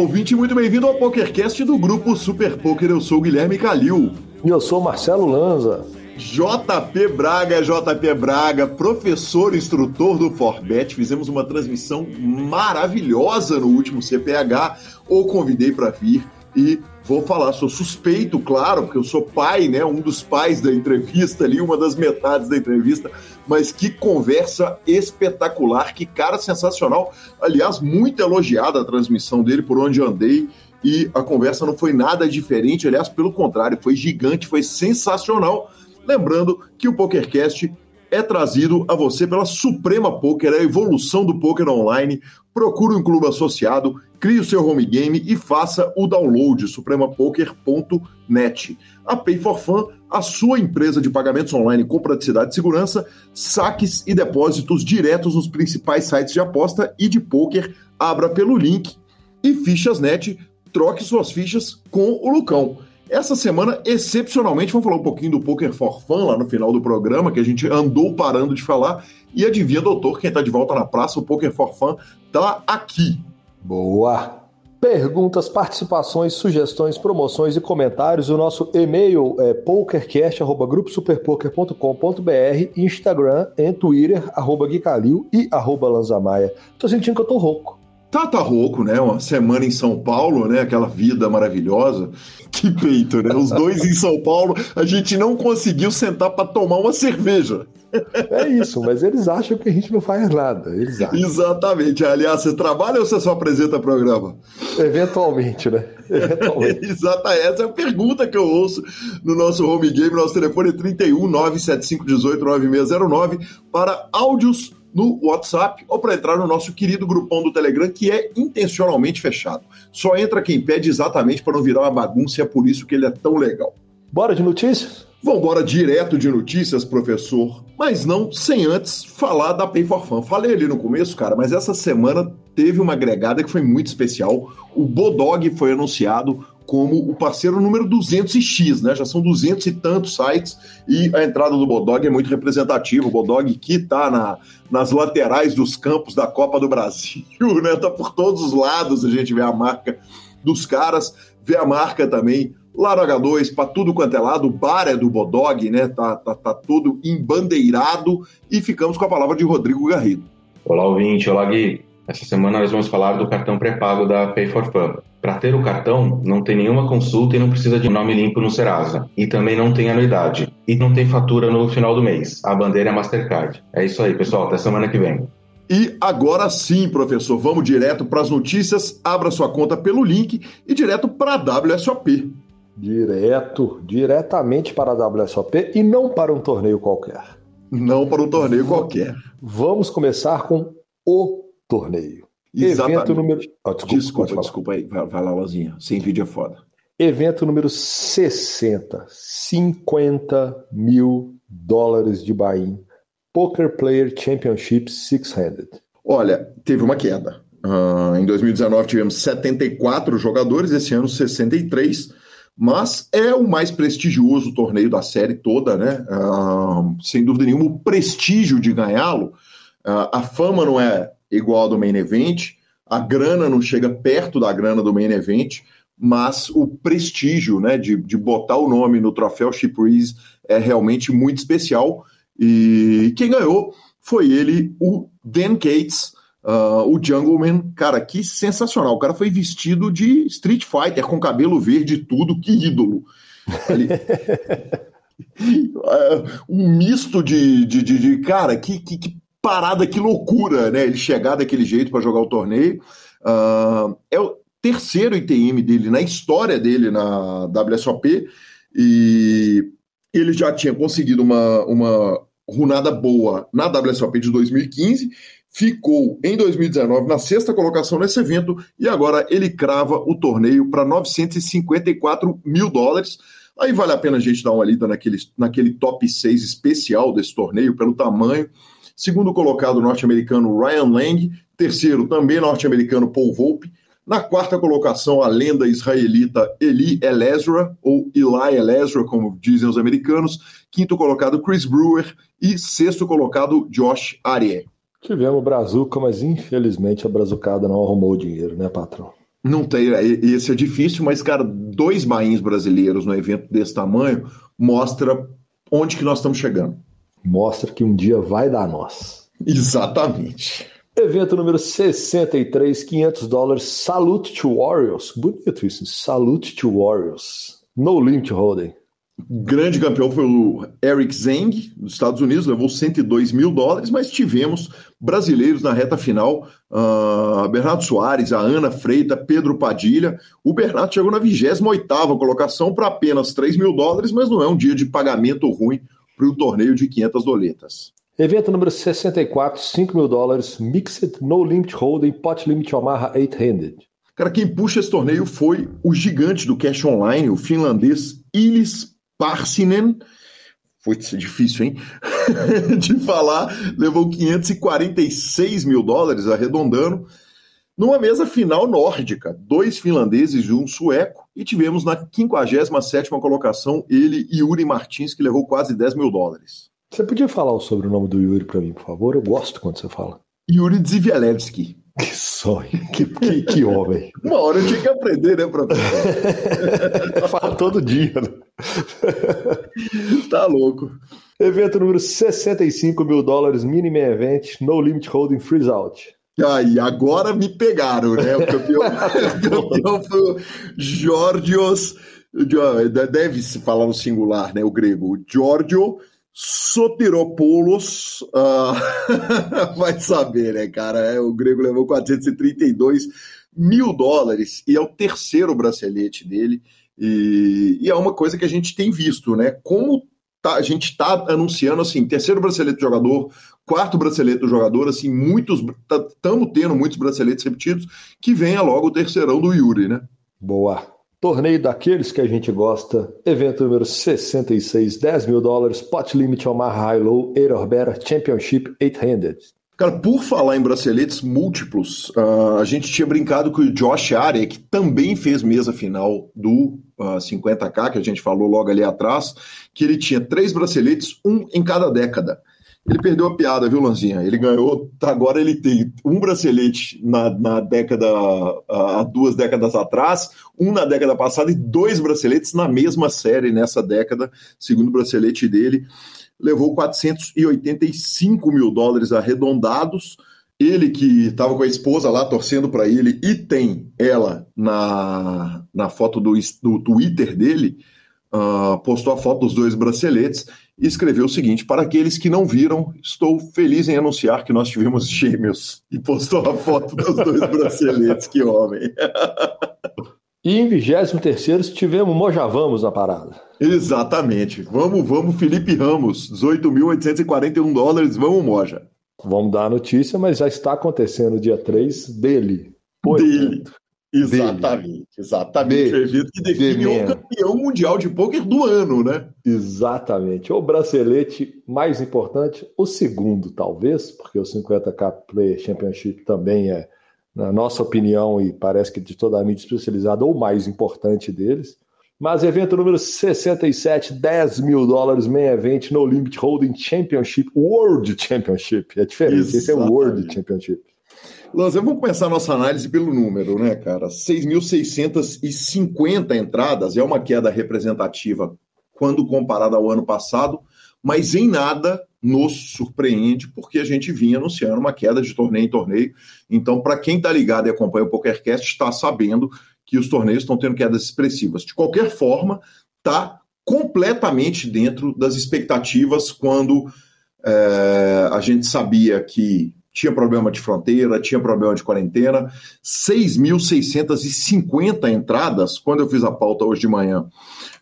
ouvinte, muito bem-vindo ao PokerCast do grupo Super Poker. Eu sou o Guilherme Calil. E eu sou Marcelo Lanza. JP Braga, JP Braga, professor instrutor do Forbet. Fizemos uma transmissão maravilhosa no último CPH. O convidei para vir e vou falar. Sou suspeito, claro, porque eu sou pai, né? Um dos pais da entrevista ali, uma das metades da entrevista. Mas que conversa espetacular, que cara sensacional. Aliás, muito elogiada a transmissão dele por onde andei. E a conversa não foi nada diferente, aliás, pelo contrário, foi gigante, foi sensacional. Lembrando que o PokerCast é trazido a você pela Suprema Poker, a evolução do poker online. Procure um clube associado, crie o seu home game e faça o download supremapoker.net. A Pay for Fun, a sua empresa de pagamentos online com praticidade e segurança, saques e depósitos diretos nos principais sites de aposta e de poker. Abra pelo link e Fichas.net, troque suas fichas com o Lucão. Essa semana, excepcionalmente, vamos falar um pouquinho do Poker for Fun lá no final do programa, que a gente andou parando de falar. E adivinha, doutor, quem está de volta na praça, o Poker for Fun está aqui. Boa! Perguntas, participações, sugestões, promoções e comentários. O nosso e-mail é pokercast.gruposuperpoker.com.br, Instagram e Twitter, arroba Guicalil e arroba Lanzamaia. Tô sentindo que eu tô rouco. Tá, tá rouco, né? Uma semana em São Paulo, né? Aquela vida maravilhosa. Que peito, né? Os dois em São Paulo, a gente não conseguiu sentar para tomar uma cerveja. É isso, mas eles acham que a gente não faz nada. Eles acham. Exatamente. Aliás, você trabalha ou você só apresenta programa? Eventualmente, né? Eventualmente. Exata, essa é a pergunta que eu ouço no nosso home game. Nosso telefone é 31 975 18 9609 para áudios no WhatsApp ou para entrar no nosso querido grupão do Telegram, que é intencionalmente fechado. Só entra quem pede exatamente para não virar uma bagunça e é por isso que ele é tão legal. Bora de notícias? Vamos embora direto de notícias, professor, mas não sem antes falar da Pay for Fun. Falei ali no começo, cara, mas essa semana teve uma agregada que foi muito especial. O Bodog foi anunciado como o parceiro número 200x, né? Já são 200 e tantos sites e a entrada do Bodog é muito representativa. O Bodog que está na, nas laterais dos campos da Copa do Brasil, né? Tá por todos os lados a gente vê a marca dos caras, vê a marca também lá no H2, para tudo quanto é lado, o bar é do Bodog, né? Tá, tá, tá todo embandeirado e ficamos com a palavra de Rodrigo Garrido. Olá, ouvinte, olá, Gui. Essa semana nós vamos falar do cartão pré-pago da Pay for Fun. Para ter o cartão, não tem nenhuma consulta e não precisa de nome limpo no Serasa. E também não tem anuidade. E não tem fatura no final do mês. A bandeira é Mastercard. É isso aí, pessoal. Até semana que vem. E agora sim, professor, vamos direto para as notícias. Abra sua conta pelo link e direto para a WSOP. Direto, diretamente para a WSOP e não para um torneio qualquer. Não para um torneio qualquer. Vamos começar com o torneio. Exatamente. Evento número. Oh, desculpa, desculpa, desculpa aí. Vai, vai lá, Lozinha. Sem vídeo é foda. Evento número 60. 50 mil dólares de buy-in. Poker Player Championship Six-Handed. Olha, teve uma queda. Uh, em 2019 tivemos 74 jogadores, esse ano 63, mas é o mais prestigioso torneio da série toda, né? Uh, sem dúvida nenhuma, o prestígio de ganhá-lo. Uh, a fama não é igual ao do main event, a grana não chega perto da grana do main event, mas o prestígio né, de, de botar o nome no troféu Chip Reese é realmente muito especial. E quem ganhou foi ele, o Dan Cates, uh, o Jungleman. Cara, que sensacional. O cara foi vestido de Street Fighter, com cabelo verde e tudo, que ídolo. Ele... uh, um misto de, de, de, de cara, que, que, que, parada, que loucura, né? Ele chegar daquele jeito para jogar o torneio. Uh, é o terceiro ITM dele na história dele na WSOP e ele já tinha conseguido uma, uma runada boa na WSOP de 2015, ficou em 2019 na sexta colocação nesse evento e agora ele crava o torneio para 954 mil dólares. Aí vale a pena a gente dar uma lida naquele, naquele top 6 especial desse torneio, pelo tamanho. Segundo colocado, norte-americano Ryan Lang. Terceiro, também norte-americano Paul Volpe. Na quarta colocação, a lenda israelita Eli Elezra, ou Eli Elezra, como dizem os americanos. Quinto colocado, Chris Brewer. E sexto colocado, Josh Arieh. Tivemos Brazuca, mas infelizmente a Brazucada não arrumou o dinheiro, né, patrão? Não tem, é, esse é difícil, mas, cara, dois bains brasileiros no evento desse tamanho mostra onde que nós estamos chegando. Mostra que um dia vai dar nós. Exatamente. Evento número 63, 500 dólares, Salute to Warriors. Bonito isso, Salute to Warriors. No Limit Holding. Grande campeão foi o Eric Zeng, dos Estados Unidos, levou 102 mil dólares, mas tivemos brasileiros na reta final, uh, Bernardo Soares, a Ana Freita, Pedro Padilha. O Bernardo chegou na 28 colocação para apenas 3 mil dólares, mas não é um dia de pagamento ruim para o torneio de 500 doletas. Evento número 64, 5 mil dólares, Mixed No Limit Holding, Pot Limit Omaha 8-Handed. Cara, quem puxa esse torneio foi o gigante do cash online, o finlandês Ilis Parsinen, foi difícil, hein? de falar, levou 546 mil dólares, arredondando, numa mesa final nórdica. Dois finlandeses e um sueco. E tivemos na 57 colocação ele e Yuri Martins, que levou quase 10 mil dólares. Você podia falar o sobrenome do Yuri para mim, por favor? Eu gosto quando você fala. Yuri Dzivielewski. Que sonho, que, que, que, homem. Uma hora eu tinha que aprender, né, professor? Fala todo dia. Né? tá louco. Evento número 65 mil dólares, mini event, no limit holding freeze out. Aí, agora me pegaram, né? O campeão, o campeão foi o Georgios. Deve-se falar no singular, né? O grego. Giorgio Sotiropoulos, uh, vai saber, né, cara? É, o grego levou 432 mil dólares e é o terceiro bracelete dele. E, e é uma coisa que a gente tem visto, né? Como tá, a gente está anunciando assim, terceiro bracelete do jogador, quarto bracelete do jogador, assim, muitos estamos tá, tendo muitos braceletes repetidos, que venha logo o terceirão do Yuri, né? Boa. Torneio daqueles que a gente gosta. Evento número 66, 10 mil dólares. Pot Limit Omaha High Low Eirorbera Championship 800. Cara, por falar em braceletes múltiplos, uh, a gente tinha brincado com o Josh que também fez mesa final do uh, ah, 50K, que a gente falou logo ali atrás, que ele tinha três braceletes, um em cada década. Ele perdeu a piada, viu, Lanzinha? Ele ganhou, tá, agora ele tem um bracelete na, na década, há duas décadas atrás, um na década passada e dois braceletes na mesma série nessa década, segundo o bracelete dele. Levou 485 mil dólares arredondados. Ele que estava com a esposa lá torcendo para ele e tem ela na, na foto do, do Twitter dele, uh, postou a foto dos dois braceletes e escreveu o seguinte: Para aqueles que não viram, estou feliz em anunciar que nós tivemos gêmeos. E postou a foto dos dois braceletes, que homem. E em 23 tivemos Mojavamos na parada. Exatamente. Vamos, vamos, Felipe Ramos, 18.841 dólares, vamos, Moja. Vamos dar a notícia, mas já está acontecendo dia 3 dele. Dele. Exatamente, exatamente. o evento que define o campeão mundial de pôquer do ano, né? Exatamente. O bracelete mais importante, o segundo, talvez, porque o 50K Player Championship também é, na nossa opinião, e parece que de toda a mídia especializada, o mais importante deles. Mas evento número 67, 10 mil dólares, main event, no limit holding championship, World Championship. É diferente, Exatamente. esse é o World Championship. Lanza, vamos começar nossa análise pelo número, né, cara? 6.650 entradas é uma queda representativa quando comparada ao ano passado, mas em nada nos surpreende, porque a gente vinha anunciando uma queda de torneio em torneio. Então, para quem está ligado e acompanha o PokerCast, está sabendo que os torneios estão tendo quedas expressivas. De qualquer forma, está completamente dentro das expectativas quando é, a gente sabia que tinha problema de fronteira, tinha problema de quarentena. 6.650 entradas, quando eu fiz a pauta hoje de manhã.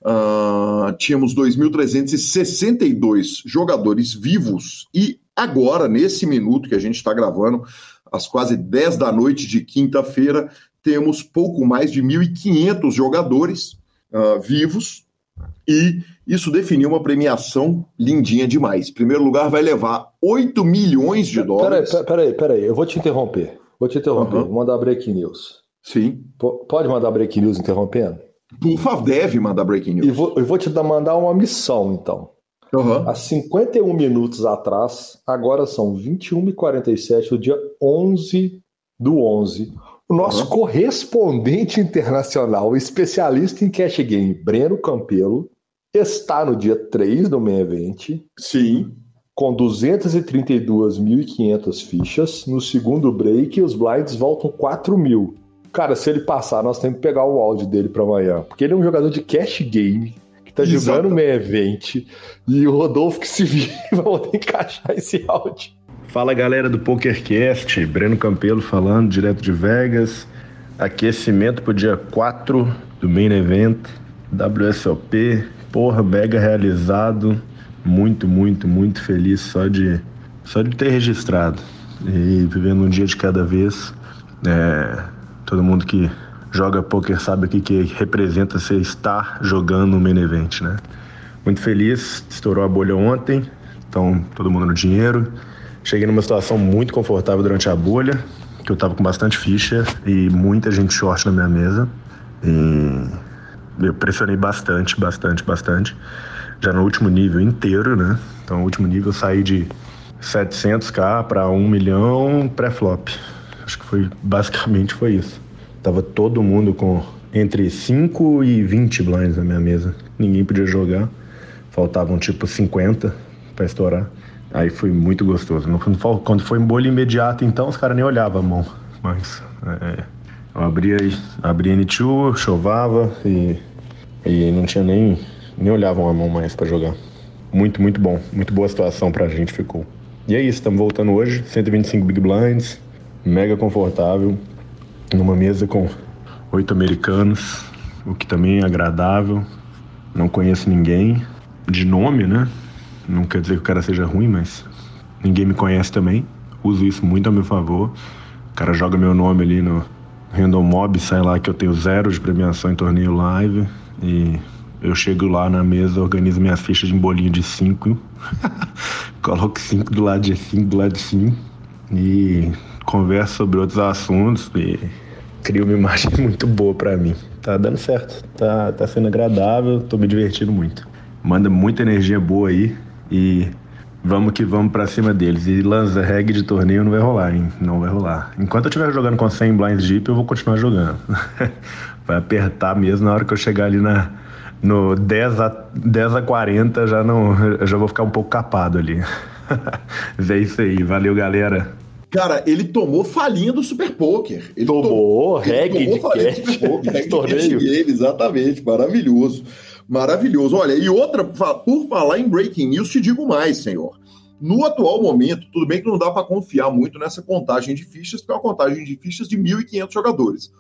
Uh, tínhamos 2.362 jogadores vivos e agora, nesse minuto que a gente está gravando, às quase 10 da noite de quinta-feira, temos pouco mais de 1.500 jogadores uh, vivos e isso definiu uma premiação lindinha demais. Em primeiro lugar, vai levar 8 milhões de dólares. Peraí, peraí, peraí, eu vou te interromper. Vou te interromper, uhum. vou mandar breaking news. Sim. P pode mandar breaking news interrompendo? Por favor, deve mandar breaking news. E vou, eu vou te mandar uma missão, então. Uhum. Há 51 minutos atrás, agora são 21h47 do dia 11 do 11, O nosso uhum. correspondente internacional, especialista em cash game, Breno Campelo, está no dia 3 do main event. Sim. Com 232.500 fichas. No segundo break, os blinds voltam 4 mil. Cara, se ele passar, nós temos que pegar o áudio dele para amanhã. Porque ele é um jogador de cash game, que tá Exato. jogando main event. E o Rodolfo que se vira vai poder encaixar esse áudio. Fala galera do PokerCast, Breno Campelo falando direto de Vegas. Aquecimento pro dia 4 do main event, WSOP. Porra, mega realizado. Muito, muito, muito feliz só de, só de ter registrado. E vivendo um dia de cada vez. É, todo mundo que joga poker sabe o que, que representa você estar jogando no main event, né? Muito feliz, estourou a bolha ontem, então todo mundo no dinheiro. Cheguei numa situação muito confortável durante a bolha, que eu tava com bastante ficha e muita gente short na minha mesa. E eu pressionei bastante, bastante, bastante. Já no último nível inteiro, né? Então, no último nível eu saí de 700k para 1 milhão pré-flop. Acho que foi basicamente foi isso. Tava todo mundo com entre 5 e 20 blinds na minha mesa. Ninguém podia jogar. Faltavam tipo 50 para estourar. Aí foi muito gostoso. Quando foi em bolha imediata, então, os caras nem olhavam a mão. Mas é, eu abria, abria N2, chovava e, e não tinha nem. nem olhavam a mão mais para jogar. Muito, muito bom. Muito boa situação pra gente ficou. E é isso, estamos voltando hoje. 125 Big Blinds, mega confortável, numa mesa com oito americanos, o que também é agradável. Não conheço ninguém de nome, né? Não quer dizer que o cara seja ruim, mas ninguém me conhece também. Uso isso muito a meu favor. O cara joga meu nome ali no Random Mob, sai lá que eu tenho zero de premiação em torneio live. E eu chego lá na mesa, organizo minhas fichas de bolinho de cinco. Coloco cinco do lado de cinco, do lado de cinco. E converso sobre outros assuntos e crio uma imagem muito boa para mim. Tá dando certo, tá, tá sendo agradável, tô me divertindo muito. Manda muita energia boa aí. E vamos que vamos para cima deles. E lança reg de torneio não vai rolar, hein? Não vai rolar. Enquanto eu estiver jogando com 100 blinds deep, eu vou continuar jogando. vai apertar mesmo na hora que eu chegar ali na, no 10 a, 10 a 40, já não, eu já vou ficar um pouco capado ali. Mas é isso aí. Valeu, galera. Cara, ele tomou falinha do Super Poker. Ele tomou, reg de cash, torneio. exatamente, maravilhoso. Maravilhoso. Olha, e outra, por falar em breaking news, te digo mais, senhor. No atual momento, tudo bem que não dá para confiar muito nessa contagem de fichas, porque é uma contagem de fichas de 1.500 jogadores.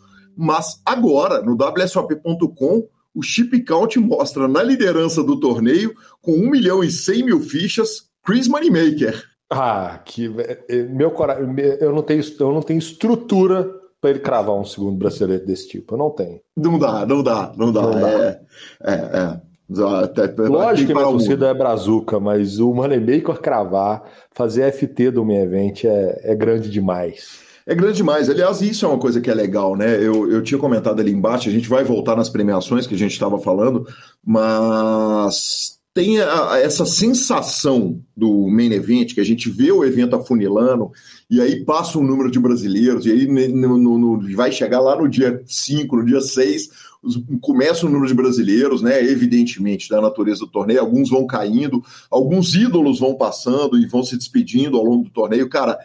Mas agora, no WSOP.com, o chip count mostra na liderança do torneio, com 1 milhão e 100 mil fichas, Chris Moneymaker. Ah, que eh, meu coração, eu não tenho, eu não tenho estrutura para ele cravar um segundo bracelete desse tipo. Eu não tenho. Não dá, não dá, não dá. Não dá. É, é, é. Até, Lógico que a minha torcida é brazuca, mas o Moneymaker cravar, fazer FT do meu evento é, é grande demais. É grande demais. Aliás, isso é uma coisa que é legal, né? Eu, eu tinha comentado ali embaixo, a gente vai voltar nas premiações que a gente estava falando, mas tem a, a, essa sensação do main event, que a gente vê o evento afunilando, e aí passa um número de brasileiros, e aí no, no, no, vai chegar lá no dia 5, no dia 6, começa o número de brasileiros, né? Evidentemente, da natureza do torneio, alguns vão caindo, alguns ídolos vão passando e vão se despedindo ao longo do torneio. Cara,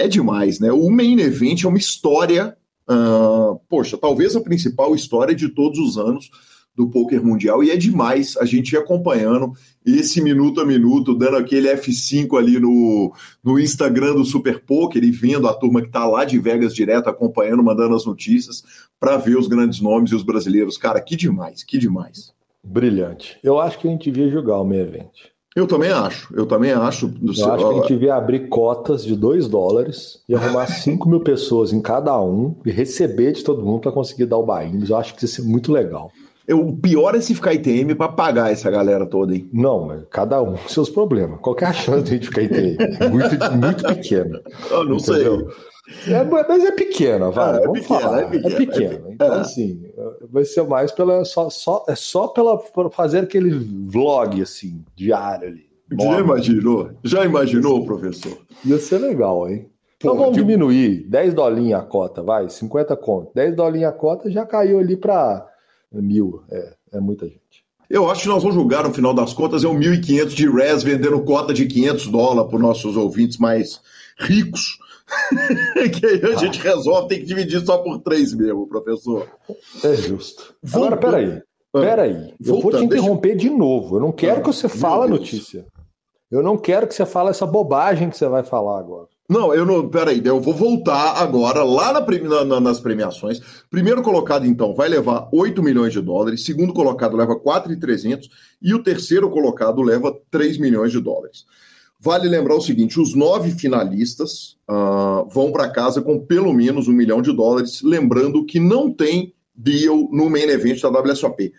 é demais, né? O main event é uma história, uh, poxa, talvez a principal história de todos os anos do poker mundial e é demais a gente ir acompanhando esse minuto a minuto, dando aquele F5 ali no, no Instagram do Super Poker e vendo a turma que está lá de Vegas direto acompanhando, mandando as notícias para ver os grandes nomes e os brasileiros. Cara, que demais, que demais. Brilhante. Eu acho que a gente devia jogar o meio evento. Eu também acho, eu também acho. Do eu seu... acho que a gente devia abrir cotas de 2 dólares e arrumar 5 mil pessoas em cada um e receber de todo mundo para conseguir dar o buy Eu acho que isso é muito legal. O pior é se ficar ITM para pagar essa galera toda, hein? Não, mas cada um com seus problemas. Qual é a chance de a gente ficar ITM? Muito, muito pequena. Eu não entendeu? sei. É, mas é pequena, vai. É, vamos pequena, falar. É pequena. É pequena. É. Então, assim, vai ser mais pela. Só, só, é só pela por fazer aquele vlog, assim, diário ali. Já imaginou? Já imaginou, professor? Ia ser legal, hein? Então vamos de... diminuir 10 dolinhos a cota, vai, 50 conto. 10 dolinhos a cota já caiu ali para mil. É, é muita gente. Eu acho que nós vamos julgar, no final das contas, é um 1.500 de res vendendo cota de 500 dólares para os nossos ouvintes mais ricos. que aí a gente resolve, tem que dividir só por três mesmo, professor. É justo. Agora, peraí. Ah, peraí. Eu vou te interromper deixa... de novo. Eu não quero ah, que você fale a notícia. Eu não quero que você fale essa bobagem que você vai falar agora. Não, eu não. Peraí, eu vou voltar agora lá na, na, nas premiações. Primeiro colocado, então, vai levar 8 milhões de dólares. Segundo colocado leva 4,300. E o terceiro colocado leva 3 milhões de dólares. Vale lembrar o seguinte: os nove finalistas uh, vão para casa com pelo menos um milhão de dólares. Lembrando que não tem deal no main event da WSOP.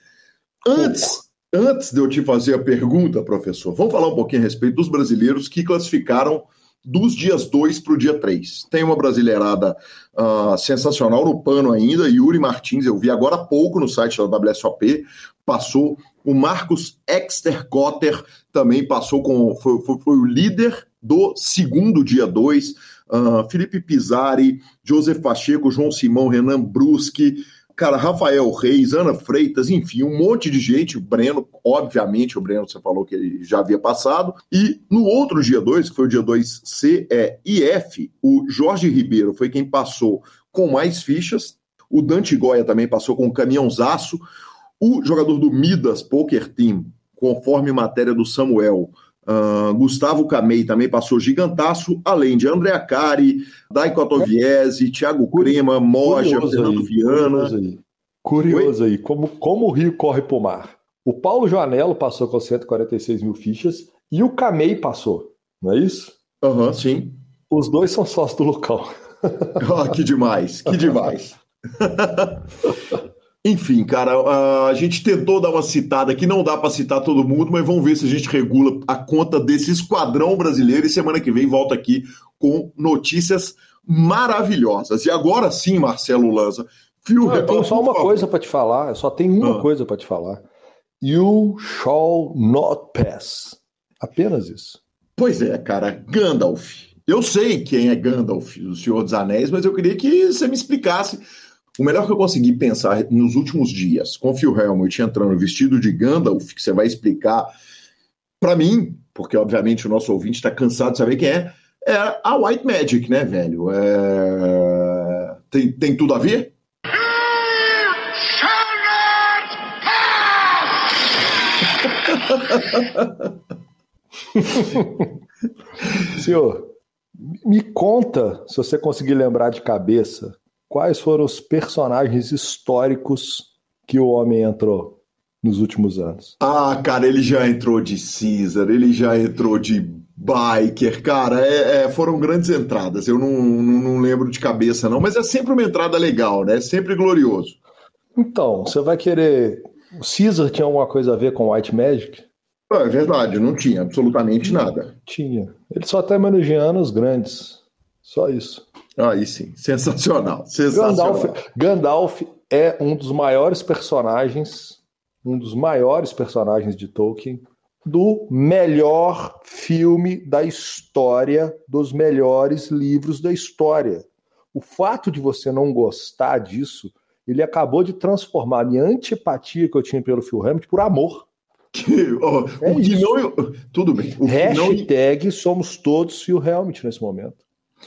Antes, antes de eu te fazer a pergunta, professor, vamos falar um pouquinho a respeito dos brasileiros que classificaram dos dias 2 para o dia 3. Tem uma brasileirada uh, sensacional no pano ainda, Yuri Martins, eu vi agora há pouco no site da WSOP, passou. O Marcos Extercotter também passou com. Foi, foi, foi, o líder do segundo dia 2. Uh, ah, Felipe Pisari, Joseph Pacheco, João Simão, Renan Bruschi, cara, Rafael Reis, Ana Freitas, enfim, um monte de gente. O Breno, obviamente, o Breno, você falou que ele já havia passado. E no outro dia 2, que foi o dia 2C, é IF, o Jorge Ribeiro foi quem passou com mais fichas. O Dante Goya também passou com um caminhãozaço. O jogador do Midas Poker Team, conforme matéria do Samuel, Uh, Gustavo Camei também passou gigantaço, além de André Cari, Daiko Atoviese, Thiago Crema, Moja, Fernando aí, Viana. Curioso aí, curioso aí como, como o Rio corre pro mar. O Paulo Joanello passou com 146 mil fichas e o Camei passou, não é isso? Aham, uhum, sim. Os dois são sócios do local. oh, que demais, que demais. Enfim, cara, a gente tentou dar uma citada aqui, não dá para citar todo mundo, mas vamos ver se a gente regula a conta desse esquadrão brasileiro e semana que vem volta aqui com notícias maravilhosas. E agora sim, Marcelo Lanza, Phil não, Eu tenho só uma coisa para te falar, só tem uma ah. coisa para te falar. You shall not pass. Apenas isso. Pois é, cara, Gandalf. Eu sei quem é Gandalf, o Senhor dos Anéis, mas eu queria que você me explicasse o melhor que eu consegui pensar nos últimos dias, com o Phil Helmut entrando vestido de Gandalf, que você vai explicar para mim, porque obviamente o nosso ouvinte está cansado de saber quem é, é a White Magic, né, velho? É... Tem, tem tudo a ver? Senhor, me conta, se você conseguir lembrar de cabeça, quais foram os personagens históricos que o homem entrou nos últimos anos? Ah, cara, ele já entrou de Caesar, ele já entrou de Biker, cara, é, é, foram grandes entradas. Eu não, não, não, lembro de cabeça, não, mas é sempre uma entrada legal, né? É sempre glorioso. Então, você vai querer. O Caesar tinha alguma coisa a ver com White Magic? É verdade, não tinha absolutamente nada. Tinha. Ele só está homenageando os grandes. Só isso. Aí sim, sensacional. sensacional. Gandalf, Gandalf é um dos maiores personagens, um dos maiores personagens de Tolkien, do melhor filme da história, dos melhores livros da história. O fato de você não gostar disso, ele acabou de transformar a minha antipatia que eu tinha pelo Phil Hammett por amor. Que, oh, é o que não, tudo bem. O Hashtag não... somos todos Phil Helmut nesse momento.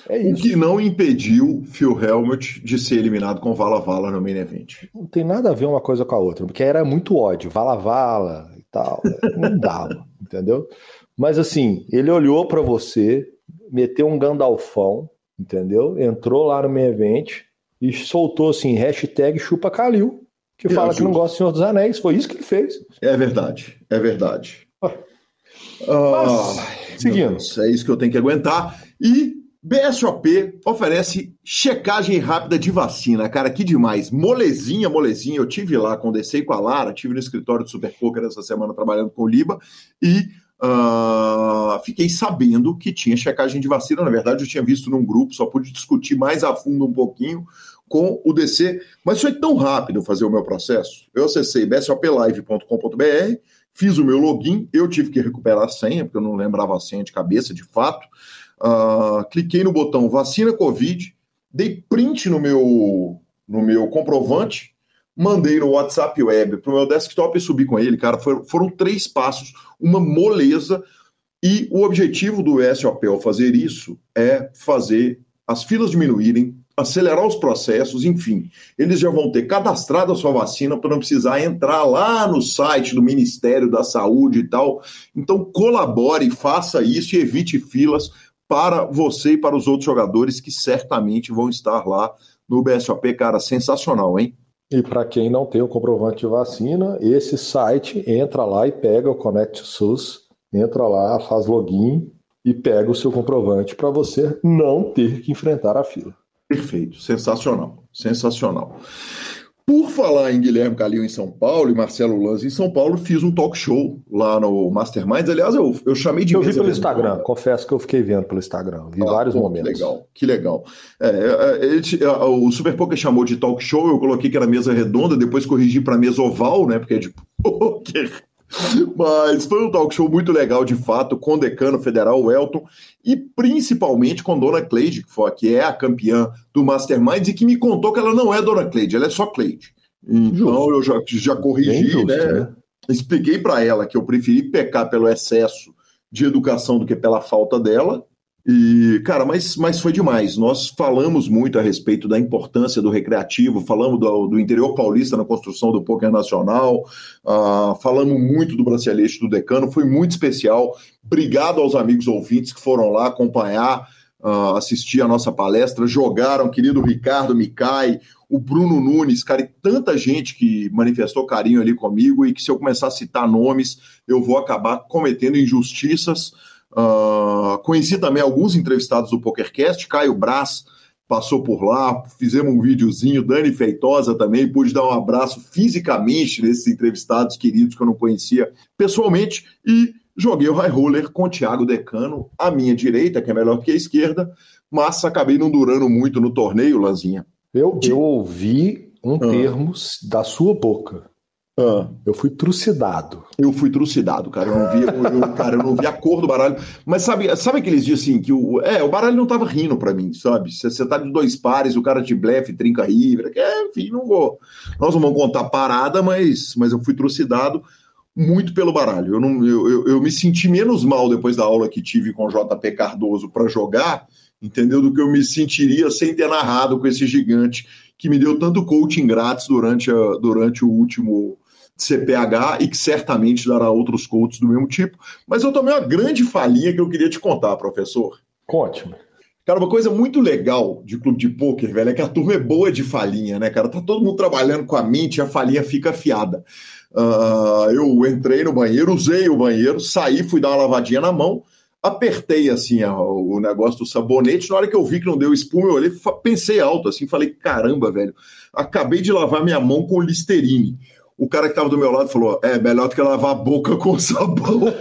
É isso. O que não impediu Phil Helmut de ser eliminado com Vala Vala no main event. Não tem nada a ver uma coisa com a outra, porque era muito ódio, Vala Vala e tal. Não dava, entendeu? Mas assim, ele olhou para você, meteu um Gandalfão, entendeu? Entrou lá no main event e soltou assim, hashtag chupa Calil, que é, fala justo. que não gosta do Senhor dos Anéis. Foi isso que ele fez. É verdade, é verdade. Ah. Mas, seguindo. é isso que eu tenho que aguentar. E BSOP oferece checagem rápida de vacina, cara, que demais. Molezinha, molezinha. Eu tive lá, condensei com a Lara, tive no escritório do Super Poker essa semana trabalhando com o Liba e uh, fiquei sabendo que tinha checagem de vacina. Na verdade, eu tinha visto num grupo, só pude discutir mais a fundo um pouquinho com o DC, mas foi tão rápido fazer o meu processo. Eu acessei bsoplive.com.br, fiz o meu login, eu tive que recuperar a senha, porque eu não lembrava a senha de cabeça, de fato. Uh, cliquei no botão vacina Covid, dei print no meu, no meu comprovante, mandei no WhatsApp Web para o meu desktop e subi com ele, cara. Foram, foram três passos, uma moleza. E o objetivo do SOP ao fazer isso é fazer as filas diminuírem, acelerar os processos, enfim. Eles já vão ter cadastrado a sua vacina para não precisar entrar lá no site do Ministério da Saúde e tal. Então, colabore, faça isso e evite filas para você e para os outros jogadores que certamente vão estar lá no BSOP. Cara, sensacional, hein? E para quem não tem o comprovante de vacina, esse site entra lá e pega o Connect SUS, entra lá, faz login e pega o seu comprovante para você não ter que enfrentar a fila. Perfeito, sensacional, sensacional. Por falar em Guilherme Calil em São Paulo e Marcelo Lanz em São Paulo, fiz um talk show lá no Masterminds. Aliás, eu, eu chamei de. Eu vi pelo Instagram, confesso que eu fiquei vendo pelo Instagram, vi ah, vários pô, momentos. Que legal, que legal. É, é ele, é, o Super Poker chamou de talk show, eu coloquei que era mesa redonda, depois corrigi para mesa oval, né? Porque é de poker. Mas foi um talk show muito legal, de fato, com o decano federal, Elton, e principalmente com Dona Cleide, que, foi, que é a campeã do Mastermind, e que me contou que ela não é Dona Cleide, ela é só Cleide. Então eu já, já corrigi, justo, né? né? Expliquei para ela que eu preferi pecar pelo excesso de educação do que pela falta dela. E, cara, mas, mas foi demais. Nós falamos muito a respeito da importância do recreativo, falamos do, do interior paulista na construção do poker nacional, uh, falamos muito do bracelete do decano, foi muito especial. Obrigado aos amigos ouvintes que foram lá acompanhar, uh, assistir a nossa palestra, jogaram, querido Ricardo Micai, o Bruno Nunes, cara, e tanta gente que manifestou carinho ali comigo, e que se eu começar a citar nomes, eu vou acabar cometendo injustiças. Uh, conheci também alguns entrevistados do PokerCast, Caio Braz passou por lá, fizemos um videozinho, Dani Feitosa também, pude dar um abraço fisicamente nesses entrevistados queridos que eu não conhecia pessoalmente e joguei o high roller com o Thiago Decano, à minha direita, que é melhor que a esquerda, mas acabei não durando muito no torneio, Lanzinha. Eu, eu ouvi um ah. termo da sua boca. Ah. Eu fui trucidado. Eu fui trucidado, cara. Eu não vi, eu, eu, cara, eu não vi a cor do baralho. Mas sabe, sabe aqueles dias assim que o, é, o baralho não tava rindo para mim, sabe? Você tá de dois pares, o cara de blefe, trinca ribra, é, enfim, não vou. Nós não vamos contar parada, mas, mas eu fui trucidado muito pelo baralho. Eu, não, eu, eu, eu me senti menos mal depois da aula que tive com o JP Cardoso para jogar, entendeu? Do que eu me sentiria sem ter narrado com esse gigante que me deu tanto coaching grátis durante, a, durante o último CPH e que certamente dará outros coaches do mesmo tipo. Mas eu tomei uma grande falinha que eu queria te contar, professor. Conte-me. Cara, uma coisa muito legal de clube de pôquer, velho, é que a turma é boa de falinha, né, cara? Tá todo mundo trabalhando com a mente e a falinha fica afiada. Uh, eu entrei no banheiro, usei o banheiro, saí, fui dar uma lavadinha na mão, apertei assim a, o negócio do sabonete. Na hora que eu vi que não deu espuma, eu olhei, pensei alto assim, falei: caramba, velho, acabei de lavar minha mão com Listerine o cara que estava do meu lado falou: é melhor do que lavar a boca com sabão.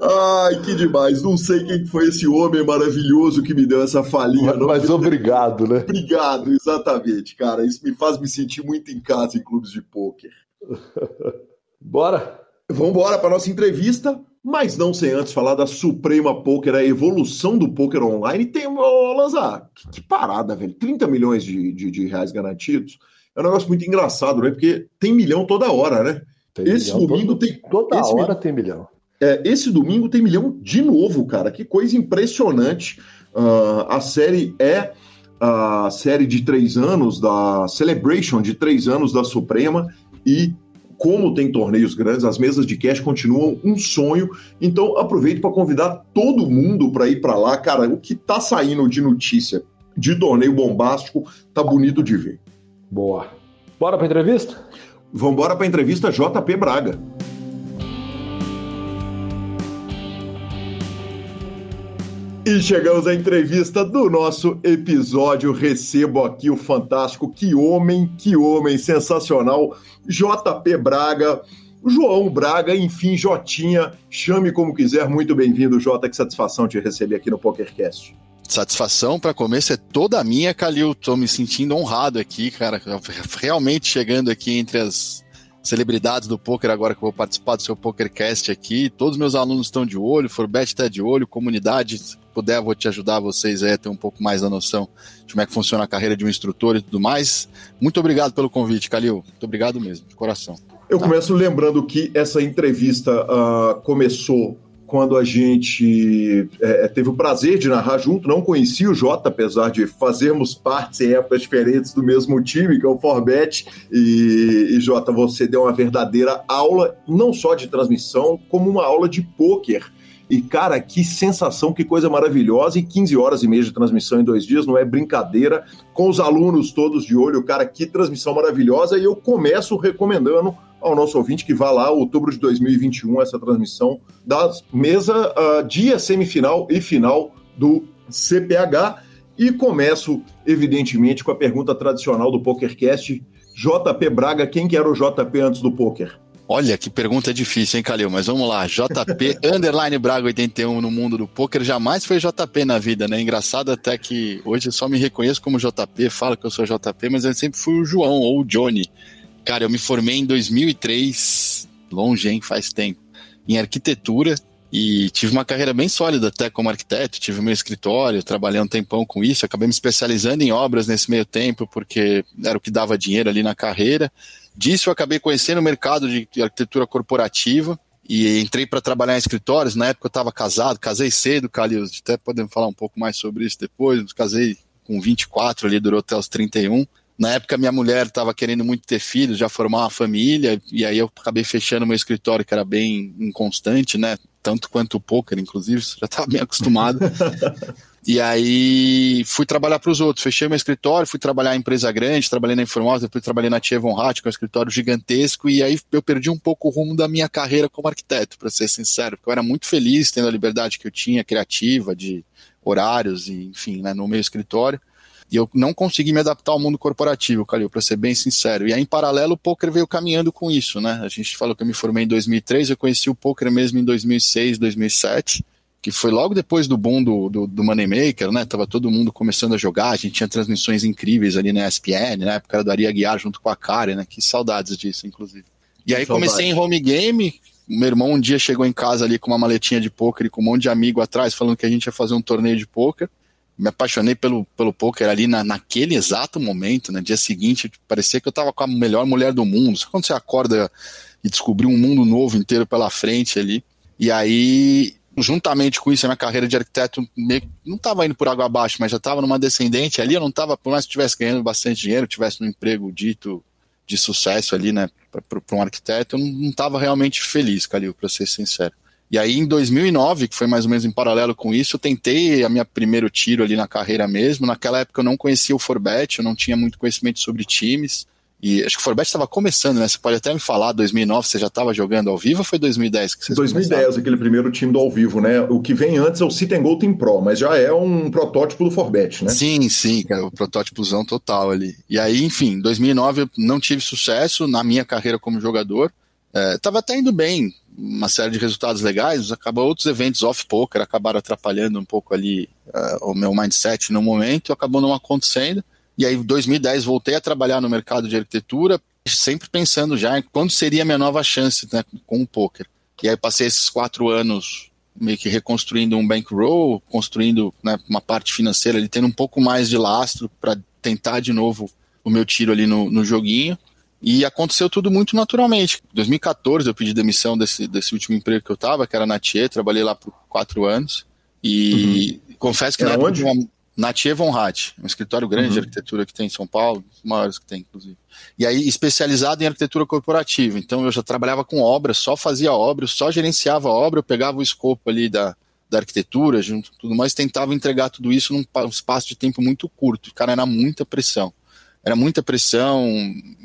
Ai, que demais. Não sei quem foi esse homem maravilhoso que me deu essa falinha. Mas, mas obrigado, né? Obrigado, exatamente, cara. Isso me faz me sentir muito em casa em clubes de pôquer. Bora? Vamos embora para nossa entrevista. Mas não sem antes falar da Suprema Poker, a evolução do poker online. Tem, ô Lanzar, que, que, parada, velho. 30 milhões de, de, de, reais garantidos. É um negócio muito engraçado, né? Porque tem milhão toda hora, né? Tem esse domingo todo, tem. Toda hora tem milhão. É, esse domingo tem milhão de novo, cara. Que coisa impressionante. Uh, a série é a série de três anos da Celebration de três anos da Suprema e como tem torneios grandes, as mesas de cash continuam um sonho. Então aproveito para convidar todo mundo para ir para lá, cara. O que tá saindo de notícia de torneio bombástico tá bonito de ver. Boa. Bora para entrevista? Vamos embora para entrevista JP Braga. E chegamos à entrevista do nosso episódio. Recebo aqui o fantástico, que homem, que homem sensacional, JP Braga, João Braga, enfim, Jotinha, chame como quiser. Muito bem-vindo, Jota. Que satisfação te receber aqui no PokerCast. Satisfação para começo é toda minha, Calil. Tô me sentindo honrado aqui, cara. Realmente chegando aqui entre as celebridades do poker agora que eu vou participar do seu PokerCast aqui. Todos meus alunos estão de olho, Forbet está de olho, comunidade, puder, vou te ajudar vocês a ter um pouco mais da noção de como é que funciona a carreira de um instrutor e tudo mais. Muito obrigado pelo convite, Calil. Muito obrigado mesmo, de coração. Eu tá. começo lembrando que essa entrevista uh, começou quando a gente é, teve o prazer de narrar junto, não conhecia o Jota, apesar de fazermos partes em épocas diferentes do mesmo time, que é o Forbet. E, e Jota, você deu uma verdadeira aula, não só de transmissão, como uma aula de pôquer. E, cara, que sensação, que coisa maravilhosa. E 15 horas e meia de transmissão em dois dias, não é brincadeira. Com os alunos todos de olho, cara, que transmissão maravilhosa. E eu começo recomendando ao nosso ouvinte que vá lá, outubro de 2021, essa transmissão da mesa, uh, dia semifinal e final do CPH. E começo, evidentemente, com a pergunta tradicional do PokerCast. JP Braga, quem que era o JP antes do poker? Olha, que pergunta difícil, hein, Calil? Mas vamos lá. JP, underline Braga 81 no mundo do poker, jamais foi JP na vida, né? Engraçado até que hoje eu só me reconheço como JP, falo que eu sou JP, mas eu sempre fui o João ou o Johnny. Cara, eu me formei em 2003, longe, hein? Faz tempo, em arquitetura e tive uma carreira bem sólida até como arquiteto. Tive meu escritório, trabalhei um tempão com isso. Acabei me especializando em obras nesse meio tempo, porque era o que dava dinheiro ali na carreira. Disso eu acabei conhecendo o mercado de arquitetura corporativa e entrei para trabalhar em escritórios. Na época eu estava casado, casei cedo, Calil. Até podemos falar um pouco mais sobre isso depois. Casei com 24 ali, durou até os 31. Na época, minha mulher estava querendo muito ter filhos, já formar uma família, e aí eu acabei fechando meu escritório, que era bem inconstante, né? Tanto quanto o poker, inclusive, já estava bem acostumado. e aí fui trabalhar para os outros. Fechei meu escritório, fui trabalhar em empresa grande, trabalhei na Informática, depois trabalhei na Tia Von Hatt, que é um escritório gigantesco, e aí eu perdi um pouco o rumo da minha carreira como arquiteto, para ser sincero, porque eu era muito feliz tendo a liberdade que eu tinha, criativa, de horários, e enfim, né, no meu escritório. E eu não consegui me adaptar ao mundo corporativo, Calil, para ser bem sincero. E aí, em paralelo, o poker veio caminhando com isso, né? A gente falou que eu me formei em 2003, eu conheci o poker mesmo em 2006, 2007, que foi logo depois do boom do, do, do Moneymaker, né? Tava todo mundo começando a jogar, a gente tinha transmissões incríveis ali na ESPN, na época era do Ari Aguiar junto com a Karen, né? Que saudades disso, inclusive. E aí comecei em home game, meu irmão um dia chegou em casa ali com uma maletinha de poker e com um monte de amigo atrás, falando que a gente ia fazer um torneio de poker me apaixonei pelo, pelo poker ali na, naquele exato momento, no né? dia seguinte, parecia que eu estava com a melhor mulher do mundo. Só quando você acorda e descobrir um mundo novo inteiro pela frente ali. E aí, juntamente com isso, a minha carreira de arquiteto meio, não estava indo por água abaixo, mas já estava numa descendente ali. Eu não estava, por mais que estivesse ganhando bastante dinheiro, tivesse um emprego dito de sucesso ali, né, para um arquiteto, eu não estava realmente feliz, Calil, para ser sincero. E aí, em 2009, que foi mais ou menos em paralelo com isso, eu tentei a minha primeiro tiro ali na carreira mesmo. Naquela época eu não conhecia o Forbet, eu não tinha muito conhecimento sobre times. E acho que o Forbet estava começando, né? Você pode até me falar, 2009 você já estava jogando ao vivo ou foi 2010 que você 2010, começaram? aquele primeiro time do ao vivo, né? O que vem antes é o Go Team Pro, mas já é um protótipo do Forbet, né? Sim, sim, cara, o protótipozão total ali. E aí, enfim, 2009 eu não tive sucesso na minha carreira como jogador. Estava é, até indo bem, uma série de resultados legais, acabou outros eventos off-poker acabaram atrapalhando um pouco ali uh, o meu mindset no momento, acabou não acontecendo. E aí, em 2010, voltei a trabalhar no mercado de arquitetura, sempre pensando já em quando seria a minha nova chance né, com o poker. E aí, passei esses quatro anos meio que reconstruindo um bankroll, construindo né, uma parte financeira, ali, tendo um pouco mais de lastro para tentar de novo o meu tiro ali no, no joguinho. E aconteceu tudo muito naturalmente. Em 2014 eu pedi demissão desse, desse último emprego que eu estava, que era na TIE, trabalhei lá por quatro anos. E uhum. confesso que era na onde? Época, na Von Hatt, um escritório grande uhum. de arquitetura que tem em São Paulo, os maiores que tem, inclusive. E aí, especializado em arquitetura corporativa. Então, eu já trabalhava com obras, só fazia obra, só gerenciava obra, eu pegava o escopo ali da, da arquitetura, junto tudo mais, tentava entregar tudo isso num espaço de tempo muito curto. Cara, era muita pressão era muita pressão,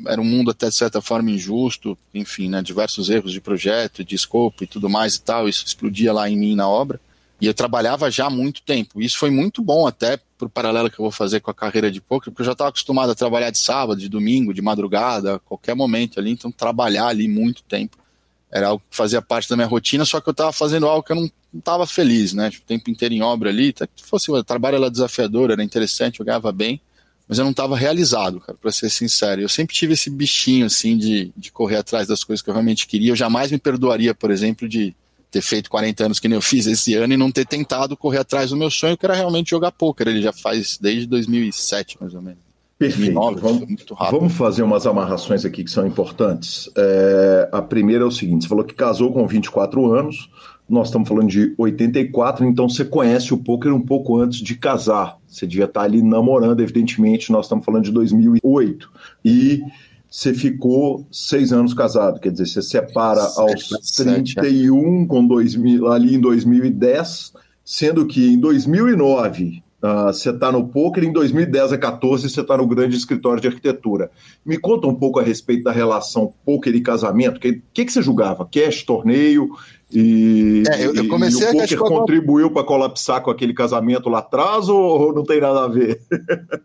era um mundo até de certa forma injusto, enfim, né, diversos erros de projeto, de escopo e tudo mais e tal, isso explodia lá em mim na obra. E eu trabalhava já há muito tempo. Isso foi muito bom até pro paralelo que eu vou fazer com a carreira de poker, porque eu já estava acostumado a trabalhar de sábado, de domingo, de madrugada, qualquer momento ali, então trabalhar ali muito tempo era algo que fazia parte da minha rotina, só que eu estava fazendo algo que eu não estava feliz, né? Tipo, o tempo inteiro em obra ali, se fosse o trabalho era desafiador, era interessante, eu ganhava bem, mas eu não estava realizado, cara, para ser sincero. Eu sempre tive esse bichinho, assim, de, de correr atrás das coisas que eu realmente queria. Eu jamais me perdoaria, por exemplo, de ter feito 40 anos que nem eu fiz esse ano e não ter tentado correr atrás do meu sonho, que era realmente jogar pôquer. Ele já faz desde 2007, mais ou menos. Perfeito. 2009, vamos, vamos, fazer umas amarrações aqui que são importantes. É, a primeira é o seguinte: você falou que casou com 24 anos, nós estamos falando de 84, então você conhece o poker um pouco antes de casar. Você devia estar ali namorando, evidentemente, nós estamos falando de 2008. E você ficou seis anos casado, quer dizer, você separa aos 31 com 2000, ali em 2010, sendo que em 2009 Uh, você está no poker, em 2010 a 14 você está no grande escritório de arquitetura. Me conta um pouco a respeito da relação poker e casamento. O que, que, que, você julgava? Cash, torneio? E, é, eu, eu comecei e o poker contribuiu para colapsar com aquele casamento lá atrás ou, ou não tem nada a ver?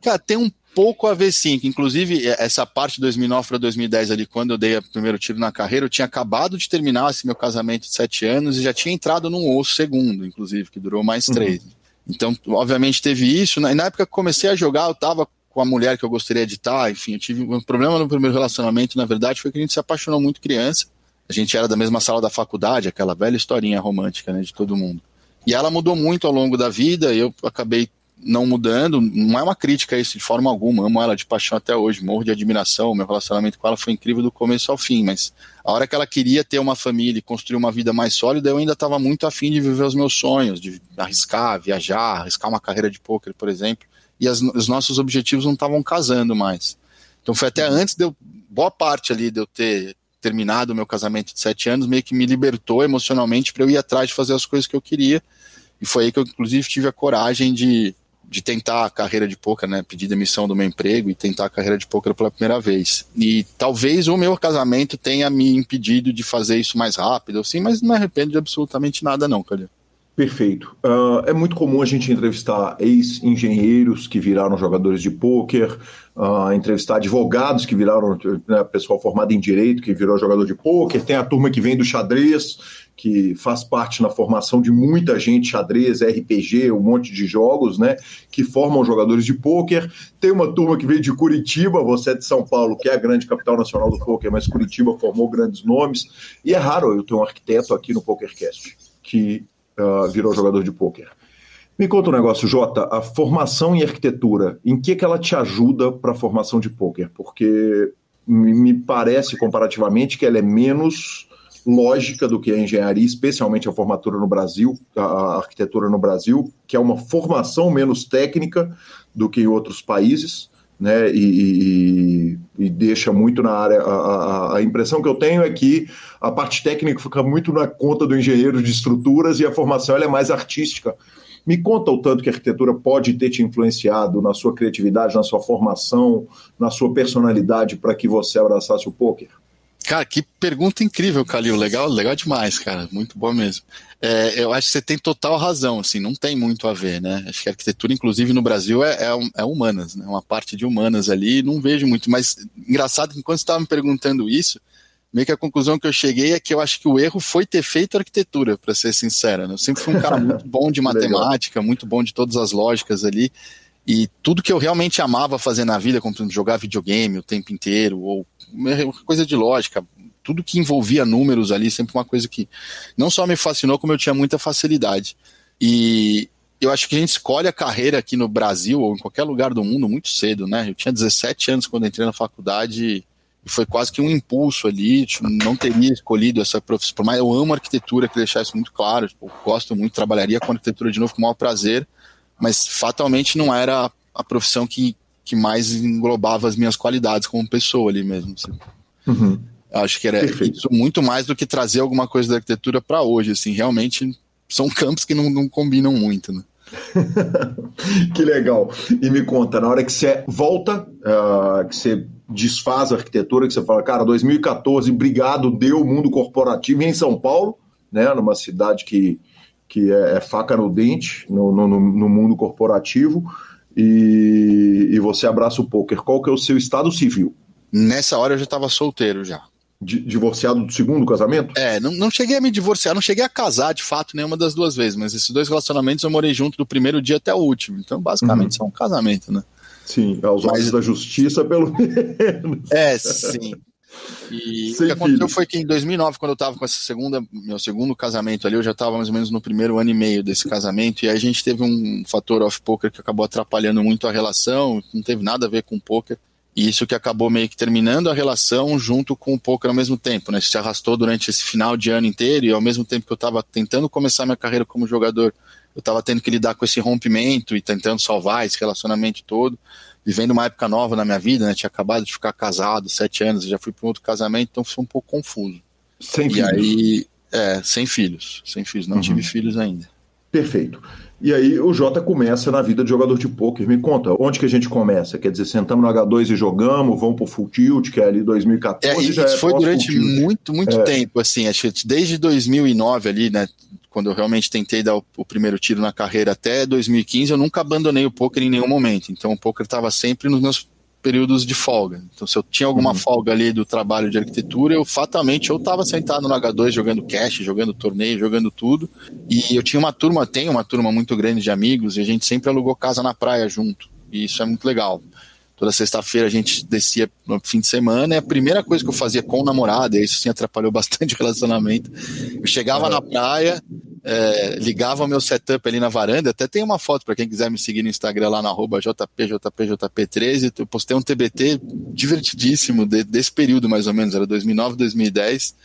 Cara, tem um pouco a ver sim, que inclusive essa parte de 2009 para 2010 ali, quando eu dei o primeiro tiro na carreira, eu tinha acabado de terminar esse meu casamento de sete anos e já tinha entrado num osso segundo, inclusive, que durou mais uhum. três. Uhum. Então, obviamente teve isso. Na, na época que comecei a jogar, eu tava com a mulher que eu gostaria de estar, enfim, eu tive um problema no primeiro relacionamento, na verdade, foi que a gente se apaixonou muito criança. A gente era da mesma sala da faculdade, aquela velha historinha romântica, né, de todo mundo. E ela mudou muito ao longo da vida, e eu acabei não mudando. Não é uma crítica a isso de forma alguma. Amo ela de paixão até hoje, morro de admiração. Meu relacionamento com ela foi incrível do começo ao fim, mas a hora que ela queria ter uma família e construir uma vida mais sólida, eu ainda estava muito afim de viver os meus sonhos, de arriscar, viajar, arriscar uma carreira de pôquer, por exemplo. E as, os nossos objetivos não estavam casando mais. Então foi até antes de eu, boa parte ali de eu ter terminado o meu casamento de sete anos, meio que me libertou emocionalmente para eu ir atrás de fazer as coisas que eu queria. E foi aí que eu, inclusive, tive a coragem de de tentar a carreira de poker, né? Pedir demissão do meu emprego e tentar a carreira de poker pela primeira vez. E talvez o meu casamento tenha me impedido de fazer isso mais rápido, assim, mas não me arrependo de absolutamente nada, não, Calil. Perfeito. Uh, é muito comum a gente entrevistar ex-engenheiros que viraram jogadores de pôquer, uh, entrevistar advogados que viraram né, pessoal formado em direito que virou jogador de pôquer, tem a turma que vem do xadrez, que faz parte na formação de muita gente, xadrez, RPG, um monte de jogos, né, que formam jogadores de pôquer. Tem uma turma que veio de Curitiba, você é de São Paulo, que é a grande capital nacional do pôquer, mas Curitiba formou grandes nomes. E é raro eu ter um arquiteto aqui no PokerCast que uh, virou jogador de pôquer. Me conta um negócio, Jota, a formação em arquitetura, em que, que ela te ajuda para a formação de pôquer? Porque me parece, comparativamente, que ela é menos lógica do que a engenharia, especialmente a formatura no Brasil, a arquitetura no Brasil, que é uma formação menos técnica do que em outros países né, e, e, e, deixa muito na área. A, a, a, impressão que eu tenho é que a parte técnica fica muito na conta do engenheiro de estruturas e a formação é mais artística. Me conta o tanto que a arquitetura pode ter te influenciado na sua criatividade, na sua formação, na sua personalidade para que você abraçasse o poker. Cara, que pergunta incrível, Calil. Legal, legal demais, cara. Muito bom mesmo. É, eu acho que você tem total razão, assim, não tem muito a ver, né? Acho que a arquitetura, inclusive no Brasil, é, é, é humanas, né? Uma parte de humanas ali, não vejo muito. Mas engraçado que enquanto você estava me perguntando isso, meio que a conclusão que eu cheguei é que eu acho que o erro foi ter feito arquitetura, para ser sincera. Né? Eu sempre fui um cara muito bom de matemática, muito bom de todas as lógicas ali. E tudo que eu realmente amava fazer na vida, como jogar videogame o tempo inteiro, ou coisa de lógica, tudo que envolvia números ali, sempre uma coisa que não só me fascinou, como eu tinha muita facilidade. E eu acho que a gente escolhe a carreira aqui no Brasil ou em qualquer lugar do mundo muito cedo, né? Eu tinha 17 anos quando entrei na faculdade e foi quase que um impulso ali, tipo, não teria escolhido essa profissão, por mais eu amo arquitetura, que deixar isso muito claro, tipo, gosto muito, trabalharia com arquitetura de novo com o maior prazer, mas fatalmente não era a profissão que, que mais englobava as minhas qualidades como pessoa ali mesmo. Assim. Uhum. Acho que era Perfeito. isso muito mais do que trazer alguma coisa da arquitetura para hoje. Assim, realmente são campos que não, não combinam muito. Né? que legal. E me conta, na hora que você volta, uh, que você desfaz a arquitetura, que você fala, cara, 2014, obrigado, deu o mundo corporativo em São Paulo, né, numa cidade que, que é, é faca no dente no, no, no mundo corporativo e, e você abraça o poker. Qual que é o seu estado civil? Nessa hora eu já estava solteiro já. divorciado do segundo casamento? É, não, não cheguei a me divorciar, não cheguei a casar de fato nenhuma das duas vezes, mas esses dois relacionamentos eu morei junto do primeiro dia até o último. Então, basicamente, uhum. são um casamento, né? Sim, aos olhos Mas... da justiça, pelo menos. É, sim. E Sem o que aconteceu filhos. foi que em 2009, quando eu estava com essa segunda, meu segundo casamento ali, eu já estava mais ou menos no primeiro ano e meio desse casamento, e aí a gente teve um fator off-poker que acabou atrapalhando muito a relação, não teve nada a ver com poker, e isso que acabou meio que terminando a relação junto com o poker ao mesmo tempo, né? Isso se arrastou durante esse final de ano inteiro, e ao mesmo tempo que eu estava tentando começar minha carreira como jogador, eu estava tendo que lidar com esse rompimento e tentando salvar esse relacionamento todo vivendo uma época nova na minha vida, né? Tinha acabado de ficar casado, sete anos, já fui para um outro casamento, então foi um pouco confuso. Sem e filhos. aí, é, sem filhos, sem filhos, não uhum. tive filhos ainda. Perfeito. E aí o Jota começa na vida de jogador de pôquer. Me conta, onde que a gente começa? Quer dizer, sentamos no H2 e jogamos, vamos pro Full Tilt, que é ali 2014. É, isso é foi durante muito, muito é. tempo, assim, acho que desde 2009 ali, né, quando eu realmente tentei dar o, o, primeiro tiro na carreira até 2015, eu nunca abandonei o poker em nenhum momento. Então o poker estava sempre nos meus períodos de folga. Então se eu tinha alguma uhum. folga ali do trabalho de arquitetura, eu fatalmente eu estava sentado no H2 jogando cash, jogando torneio, jogando tudo. E eu tinha uma turma, tenho uma turma muito grande de amigos e a gente sempre alugou casa na praia junto. E isso é muito legal. Toda sexta-feira a gente descia no fim de semana e a primeira coisa que eu fazia com o namorado, e isso sim atrapalhou bastante o relacionamento, eu chegava na praia, é, ligava o meu setup ali na varanda, até tem uma foto para quem quiser me seguir no Instagram lá na arroba jpjpjp13, eu postei um TBT divertidíssimo de, desse período mais ou menos, era 2009, 2010,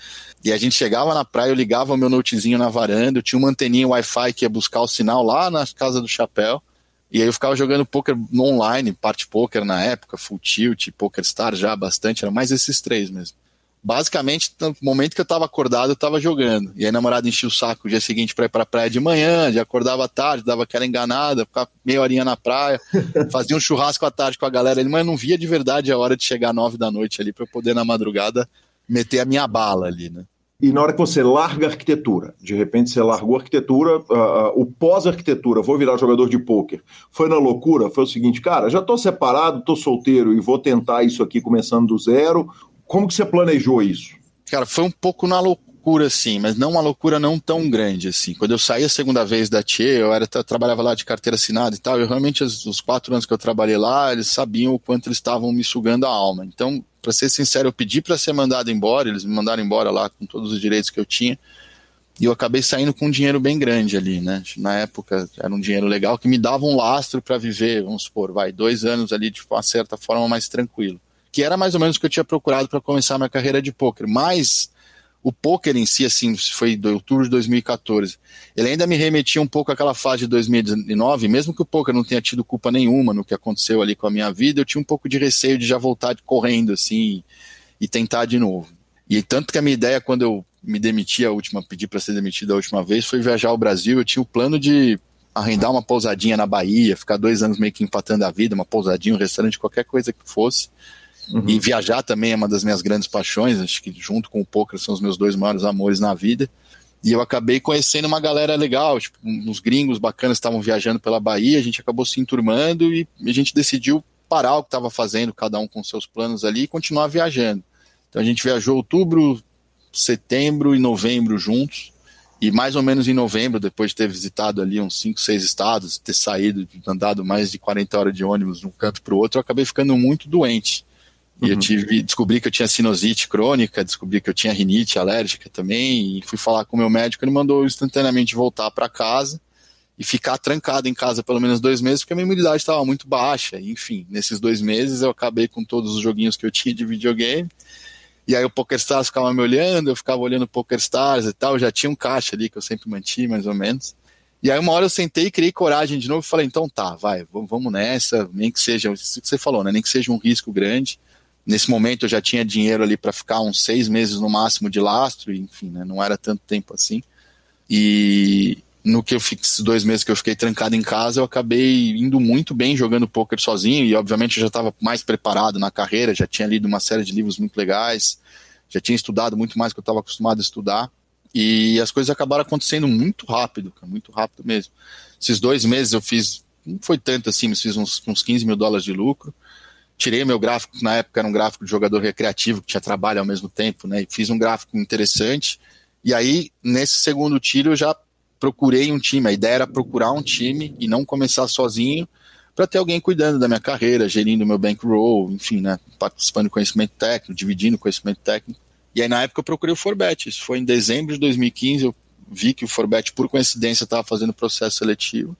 e a gente chegava na praia, eu ligava o meu notezinho na varanda, eu tinha uma anteninha Wi-Fi que ia buscar o sinal lá na casa do chapéu, e aí eu ficava jogando poker online, parte poker na época, full tilt, poker star já bastante, era mais esses três mesmo. Basicamente, no momento que eu tava acordado, eu tava jogando. E aí a namorada enchia o saco o dia seguinte pra ir pra praia de manhã, já acordava tarde, dava aquela enganada, ficava meia horinha na praia, fazia um churrasco à tarde com a galera ali, mas não via de verdade a hora de chegar nove da noite ali pra eu poder na madrugada meter a minha bala ali, né? E na hora que você larga a arquitetura, de repente você largou a arquitetura, uh, o pós-arquitetura, vou virar jogador de pôquer, foi na loucura? Foi o seguinte, cara, já tô separado, tô solteiro e vou tentar isso aqui começando do zero. Como que você planejou isso? Cara, foi um pouco na loucura, sim, mas não uma loucura não tão grande, assim. Quando eu saí a segunda vez da TIE, eu, era, trabalhava lá de carteira assinada e tal, eu realmente, os, quatro anos que eu trabalhei lá, eles sabiam o quanto eles estavam me sugando a alma. Então, para ser sincero, eu pedi para ser mandado embora, eles me mandaram embora lá com todos os direitos que eu tinha. E eu acabei saindo com um dinheiro bem grande ali, né? Na época era um dinheiro legal que me dava um lastro para viver, vamos supor, vai, dois anos ali de uma certa forma mais tranquilo. Que era mais ou menos o que eu tinha procurado para começar minha carreira de poker. Mas o poker em si, assim, foi do outubro de 2014. Ele ainda me remetia um pouco àquela fase de 2019, mesmo que o poker não tenha tido culpa nenhuma no que aconteceu ali com a minha vida, eu tinha um pouco de receio de já voltar correndo, assim, e tentar de novo. E tanto que a minha ideia, quando eu me demiti a última, pedi para ser demitido a última vez, foi viajar ao Brasil. Eu tinha o plano de arrendar uma pousadinha na Bahia, ficar dois anos meio que empatando a vida, uma pousadinha, um restaurante, qualquer coisa que fosse Uhum. E viajar também é uma das minhas grandes paixões, acho que junto com o poker são os meus dois maiores amores na vida. E eu acabei conhecendo uma galera legal, tipo, uns gringos bacanas estavam viajando pela Bahia, a gente acabou se enturmando e a gente decidiu parar o que estava fazendo, cada um com seus planos ali, e continuar viajando. Então a gente viajou outubro, setembro e novembro juntos. E mais ou menos em novembro, depois de ter visitado ali uns 5, 6 estados, ter saído, andado mais de 40 horas de ônibus de um canto para o outro, eu acabei ficando muito doente. E uhum. eu tive, descobri que eu tinha sinusite crônica, descobri que eu tinha rinite alérgica também, e fui falar com o meu médico, ele mandou instantaneamente voltar para casa e ficar trancado em casa pelo menos dois meses, porque a minha imunidade estava muito baixa. Enfim, nesses dois meses eu acabei com todos os joguinhos que eu tinha de videogame. E aí o PokerStars ficava me olhando, eu ficava olhando o PokerStars e tal, já tinha um caixa ali que eu sempre mantinha, mais ou menos. E aí uma hora eu sentei e criei coragem de novo e falei, então tá, vai, vamos nessa, nem que seja, isso que você falou, né, nem que seja um risco grande. Nesse momento eu já tinha dinheiro ali para ficar uns seis meses no máximo de lastro, enfim, né, não era tanto tempo assim. E no que eu fiz dois meses que eu fiquei trancado em casa, eu acabei indo muito bem jogando poker sozinho e obviamente eu já estava mais preparado na carreira, já tinha lido uma série de livros muito legais, já tinha estudado muito mais que eu estava acostumado a estudar e as coisas acabaram acontecendo muito rápido, muito rápido mesmo. Esses dois meses eu fiz, não foi tanto assim, mas fiz uns, uns 15 mil dólares de lucro tirei meu gráfico, na época era um gráfico de jogador recreativo, que tinha trabalho ao mesmo tempo, né? E fiz um gráfico interessante. E aí, nesse segundo tiro, eu já procurei um time. A ideia era procurar um time e não começar sozinho, para ter alguém cuidando da minha carreira, gerindo meu bankroll, enfim, né, participando do conhecimento técnico, dividindo conhecimento técnico. E aí na época eu procurei o Forbet, isso foi em dezembro de 2015, eu vi que o Forbet, por coincidência, estava fazendo processo seletivo.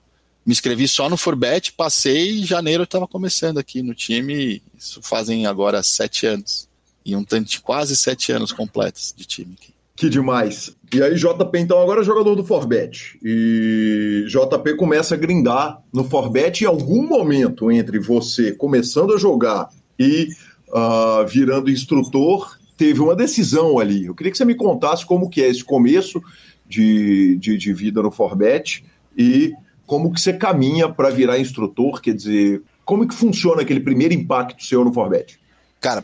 Me inscrevi só no Forbet, passei em janeiro eu estava começando aqui no time, isso fazem agora sete anos. E um tanto de quase sete anos completos de time aqui. Que demais. E aí, JP, então, agora é jogador do Forbet. E JP começa a grindar no Forbet. Em algum momento entre você começando a jogar e uh, virando instrutor, teve uma decisão ali. Eu queria que você me contasse como que é esse começo de, de, de vida no Forbet e como que você caminha para virar instrutor, quer dizer, como que funciona aquele primeiro impacto seu no Forbet? Cara,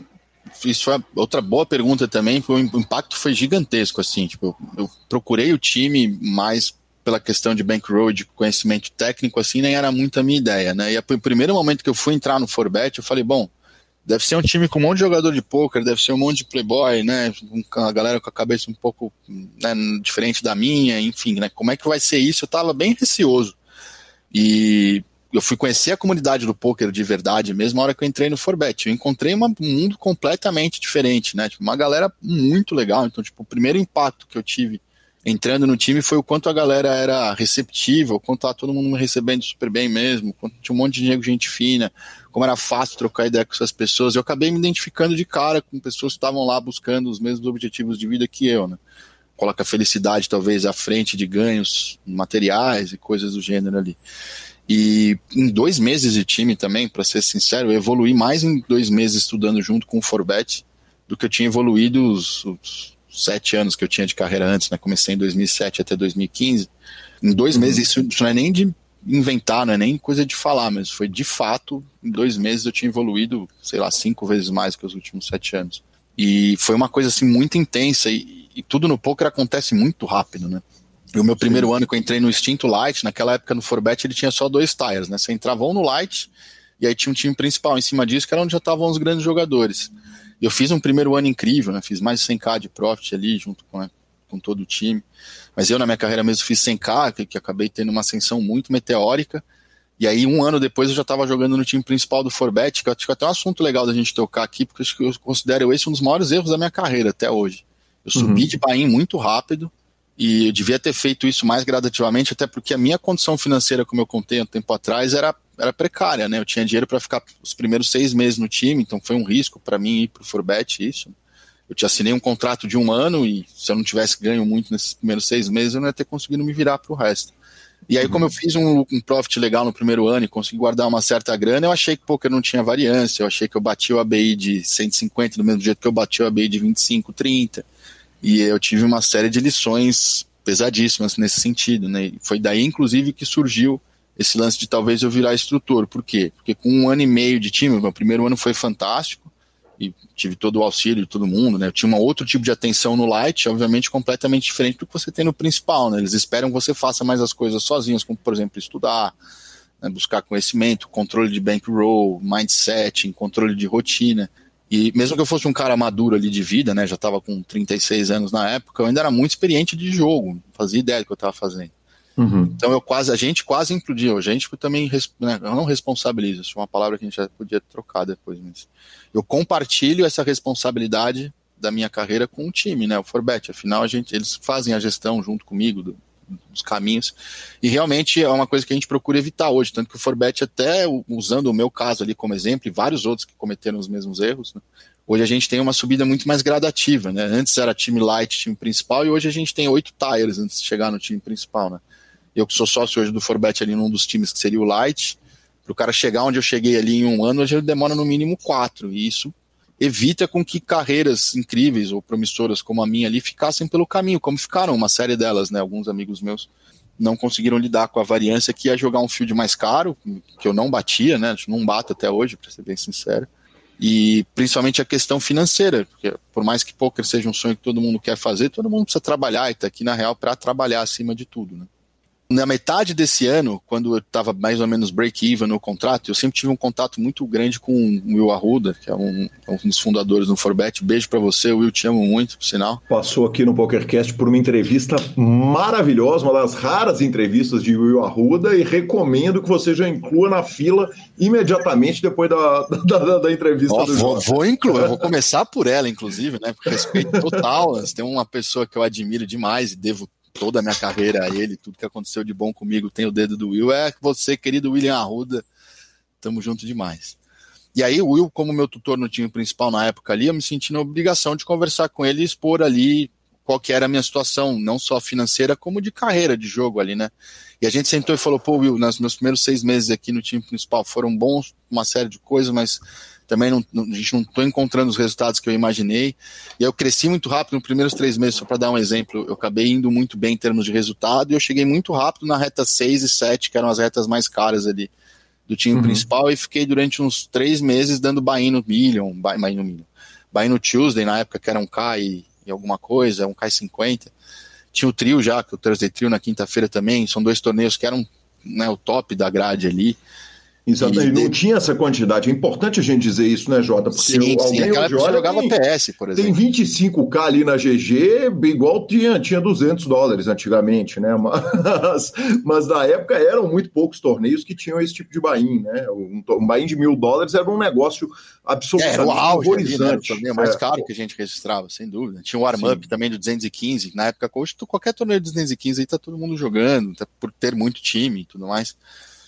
isso foi outra boa pergunta também, o impacto foi gigantesco, assim, tipo, eu procurei o time mais pela questão de bankroll, de conhecimento técnico, assim, nem era muito a minha ideia, né, e o primeiro momento que eu fui entrar no Forbet, eu falei, bom, deve ser um time com um monte de jogador de poker, deve ser um monte de playboy, né, a galera com a cabeça um pouco né, diferente da minha, enfim, né, como é que vai ser isso? Eu tava bem receoso, e eu fui conhecer a comunidade do poker de verdade mesmo na hora que eu entrei no Forbet. Eu encontrei uma, um mundo completamente diferente, né? Tipo, uma galera muito legal. Então, tipo, o primeiro impacto que eu tive entrando no time foi o quanto a galera era receptiva, o quanto tava todo mundo me recebendo super bem mesmo, quanto tinha um monte de nego, gente fina, como era fácil trocar ideia com essas pessoas. Eu acabei me identificando de cara com pessoas que estavam lá buscando os mesmos objetivos de vida que eu, né? Coloca a felicidade talvez à frente de ganhos materiais e coisas do gênero ali. E em dois meses de time também, para ser sincero, eu evoluí mais em dois meses estudando junto com o Forbet do que eu tinha evoluído os, os sete anos que eu tinha de carreira antes, né? Comecei em 2007 até 2015. Em dois uhum. meses, isso, isso não é nem de inventar, não é nem coisa de falar, mas foi de fato, em dois meses eu tinha evoluído, sei lá, cinco vezes mais que os últimos sete anos. E foi uma coisa assim muito intensa e, e tudo no poker acontece muito rápido, né? E o meu primeiro Sim. ano que eu entrei no Instinto Light, naquela época no Forbet ele tinha só dois tires, né? Você entrava um no Light e aí tinha um time principal em cima disso, que era onde já estavam os grandes jogadores. Eu fiz um primeiro ano incrível, né? Fiz mais de 100k de profit ali, junto com, né, com todo o time. Mas eu, na minha carreira mesmo, fiz 100k, que, que acabei tendo uma ascensão muito meteórica. E aí, um ano depois, eu já estava jogando no time principal do Forbet, que eu acho que é até um assunto legal da gente tocar aqui, porque eu considero esse um dos maiores erros da minha carreira até hoje. Eu subi uhum. de pain muito rápido, e eu devia ter feito isso mais gradativamente, até porque a minha condição financeira, como eu contei um tempo atrás, era, era precária, né? Eu tinha dinheiro para ficar os primeiros seis meses no time, então foi um risco para mim ir para o Forbet isso. Eu te assinei um contrato de um ano e se eu não tivesse ganho muito nesses primeiros seis meses, eu não ia ter conseguido me virar para o resto. E aí, como eu fiz um, um profit legal no primeiro ano e consegui guardar uma certa grana, eu achei que poker não tinha variância, eu achei que eu bati o ABI de 150 do mesmo jeito que eu bati o ABI de 25, 30 e eu tive uma série de lições pesadíssimas nesse sentido, né? Foi daí, inclusive, que surgiu esse lance de talvez eu virar instrutor. Por quê? Porque com um ano e meio de time, meu primeiro ano foi fantástico e tive todo o auxílio de todo mundo, né? Eu tinha um outro tipo de atenção no light, obviamente completamente diferente do que você tem no principal, né? Eles esperam que você faça mais as coisas sozinhos, como por exemplo estudar, né? buscar conhecimento, controle de bankroll, mindset, controle de rotina. E mesmo que eu fosse um cara maduro ali de vida, né, já estava com 36 anos na época, eu ainda era muito experiente de jogo, não fazia ideia do que eu estava fazendo. Uhum. Então eu quase, a gente quase implodiu, a gente também, né, eu não responsabilizo, isso é uma palavra que a gente já podia trocar depois, mas eu compartilho essa responsabilidade da minha carreira com o time, né, o Forbet, afinal a gente, eles fazem a gestão junto comigo do, dos caminhos. E realmente é uma coisa que a gente procura evitar hoje. Tanto que o Forbet, até usando o meu caso ali como exemplo, e vários outros que cometeram os mesmos erros, né? hoje a gente tem uma subida muito mais gradativa. Né? Antes era time light, time principal, e hoje a gente tem oito tires antes de chegar no time principal. Né? Eu que sou sócio hoje do Forbet ali num dos times que seria o light, para o cara chegar onde eu cheguei ali em um ano, hoje ele demora no mínimo quatro. E isso evita com que carreiras incríveis ou promissoras como a minha ali ficassem pelo caminho, como ficaram uma série delas, né? Alguns amigos meus não conseguiram lidar com a variância que ia jogar um field mais caro, que eu não batia, né? Não bato até hoje, para ser bem sincero. E principalmente a questão financeira, porque por mais que poker seja um sonho que todo mundo quer fazer, todo mundo precisa trabalhar e tá aqui na real para trabalhar acima de tudo, né? Na metade desse ano, quando eu estava mais ou menos break-even no contrato, eu sempre tive um contato muito grande com o Will Arruda, que é um, um dos fundadores do Forbet. Beijo para você, Will, te amo muito, por sinal. Passou aqui no PokerCast por uma entrevista maravilhosa, uma das raras entrevistas de Will Arruda, e recomendo que você já inclua na fila imediatamente depois da, da, da, da entrevista oh, do vou, vou incluir, eu vou começar por ela, inclusive, né? Por respeito total. Tem uma pessoa que eu admiro demais e devo toda a minha carreira a ele, tudo que aconteceu de bom comigo tem o dedo do Will, é você, querido William Arruda, tamo junto demais. E aí o Will, como meu tutor no time principal na época ali, eu me senti na obrigação de conversar com ele e expor ali qual que era a minha situação, não só financeira, como de carreira de jogo ali, né? E a gente sentou e falou, pô, Will, nos meus primeiros seis meses aqui no time principal foram bons, uma série de coisas, mas também não, não, a gente não estou encontrando os resultados que eu imaginei. E eu cresci muito rápido nos primeiros três meses, só para dar um exemplo, eu acabei indo muito bem em termos de resultado e eu cheguei muito rápido na reta 6 e 7, que eram as retas mais caras ali do time uhum. principal, e fiquei durante uns três meses dando buy no Million, buy, buy no Million, buy no Tuesday, na época que era um K e, e alguma coisa, um K 50. Tinha o trio já, que é o Thursday Trio na quinta-feira também, são dois torneios que eram né, o top da grade ali. Exatamente, não tinha essa quantidade. É importante a gente dizer isso, né, Jota? Porque sim, alguém sim. olha, jogava tem, PS, por exemplo. Tem 25k ali na GG, igual tinha, tinha 200 dólares antigamente, né? Mas, mas na época eram muito poucos torneios que tinham esse tipo de buy né? Um, um buy de mil dólares era um negócio absolutamente é, era o auge. Ali, né? O mais é. caro que a gente registrava, sem dúvida. Tinha o warm-up também de 215, na época, hoje qualquer torneio de 215 aí tá todo mundo jogando, tá, por ter muito time e tudo mais.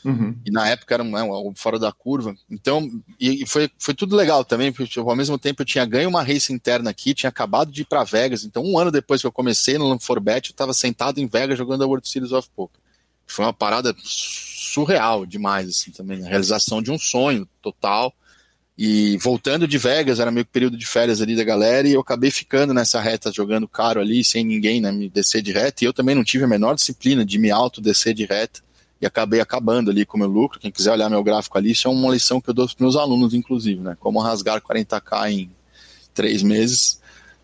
Uhum. E na época era né, fora da curva. Então, e, foi, foi tudo legal também, porque tipo, ao mesmo tempo eu tinha ganho uma race interna aqui, tinha acabado de ir para Vegas. Então, um ano depois que eu comecei no Forbet, eu estava sentado em Vegas jogando a World Series of Poker. Foi uma parada surreal demais, assim, também. A realização de um sonho total. E voltando de Vegas, era meio que período de férias ali da galera, e eu acabei ficando nessa reta, jogando caro ali, sem ninguém né, me descer de reta, e eu também não tive a menor disciplina de me auto descer de reta e acabei acabando ali com o meu lucro. Quem quiser olhar meu gráfico ali, isso é uma lição que eu dou para meus alunos, inclusive, né? Como rasgar 40k em três meses,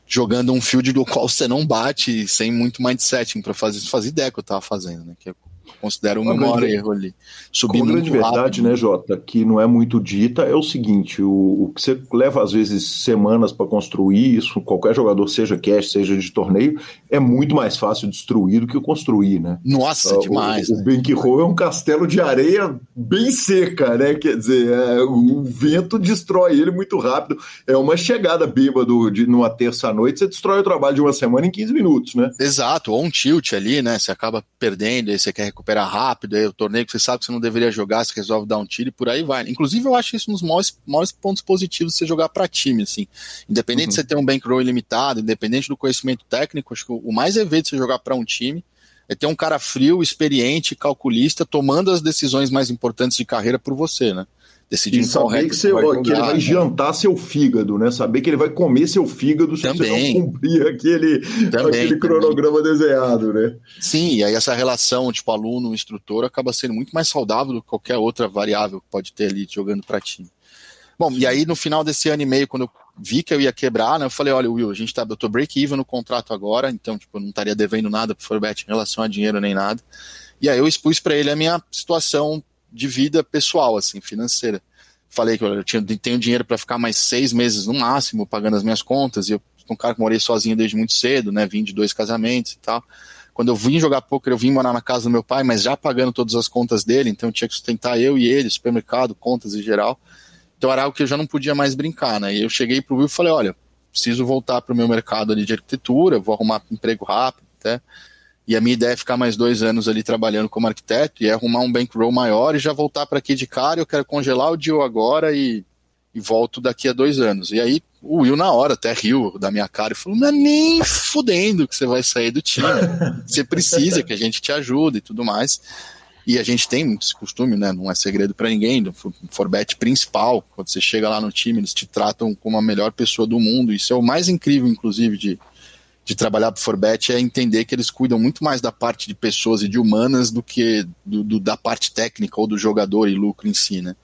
jogando um field do qual você não bate, sem muito mindset para fazer, fazer ideia que eu estava fazendo, né? Que é considero meu maior erro ali. Subir Como grande verdade, rápido. né, Jota, que não é muito dita, é o seguinte: o, o que você leva às vezes semanas para construir isso, qualquer jogador, seja cash, seja de torneio, é muito mais fácil destruir do que construir, né? Nossa, uh, demais. O, né? o Bankroll é um castelo de areia bem seca, né? Quer dizer, é, o vento destrói ele muito rápido. É uma chegada bêbado de, numa terça-noite, você destrói o trabalho de uma semana em 15 minutos, né? Exato, ou um tilt ali, né? Você acaba perdendo, aí você quer recuperar recuperar rápido, aí o torneio que você sabe que você não deveria jogar, você resolve dar um tiro e por aí vai. Inclusive, eu acho isso um dos maiores, maiores pontos positivos de você jogar para time, assim. Independente uhum. de você ter um bankroll ilimitado, independente do conhecimento técnico, acho que o mais evento de você jogar para um time é ter um cara frio, experiente, calculista, tomando as decisões mais importantes de carreira por você, né? Decidir e saber que, você, vai que ele vai jantar seu fígado, né? Saber que ele vai comer seu fígado se também. você não cumprir aquele, também, aquele cronograma também. desenhado, né? Sim, e aí essa relação, tipo, aluno-instrutor acaba sendo muito mais saudável do que qualquer outra variável que pode ter ali jogando para time. Bom, e aí no final desse ano e meio, quando eu vi que eu ia quebrar, né, eu falei, olha, Will, a gente tá, eu tô break-even no contrato agora, então, tipo, eu não estaria devendo nada pro Forbet em relação a dinheiro nem nada. E aí eu expus para ele a minha situação de vida pessoal, assim, financeira. Falei que eu tinha, tenho dinheiro para ficar mais seis meses no máximo, pagando as minhas contas, e eu sou um cara que morei sozinho desde muito cedo, né? Vim de dois casamentos e tal. Quando eu vim jogar poker, eu vim morar na casa do meu pai, mas já pagando todas as contas dele, então tinha que sustentar eu e ele, supermercado, contas em geral. Então era algo que eu já não podia mais brincar, né? E eu cheguei pro Will e falei, olha, preciso voltar pro meu mercado ali de arquitetura, vou arrumar um emprego rápido, até. E a minha ideia é ficar mais dois anos ali trabalhando como arquiteto e arrumar um bankroll maior e já voltar para aqui de cara. Eu quero congelar o deal agora e, e volto daqui a dois anos. E aí o Will, na hora, até riu da minha cara e falou: Não é nem fudendo que você vai sair do time. Você precisa que a gente te ajude e tudo mais. E a gente tem esse costume, né? Não é segredo para ninguém. Do Forbet principal, quando você chega lá no time, eles te tratam como a melhor pessoa do mundo. Isso é o mais incrível, inclusive, de, de trabalhar para o Forbet é entender que eles cuidam muito mais da parte de pessoas e de humanas do que do, do, da parte técnica ou do jogador e lucro em si, né?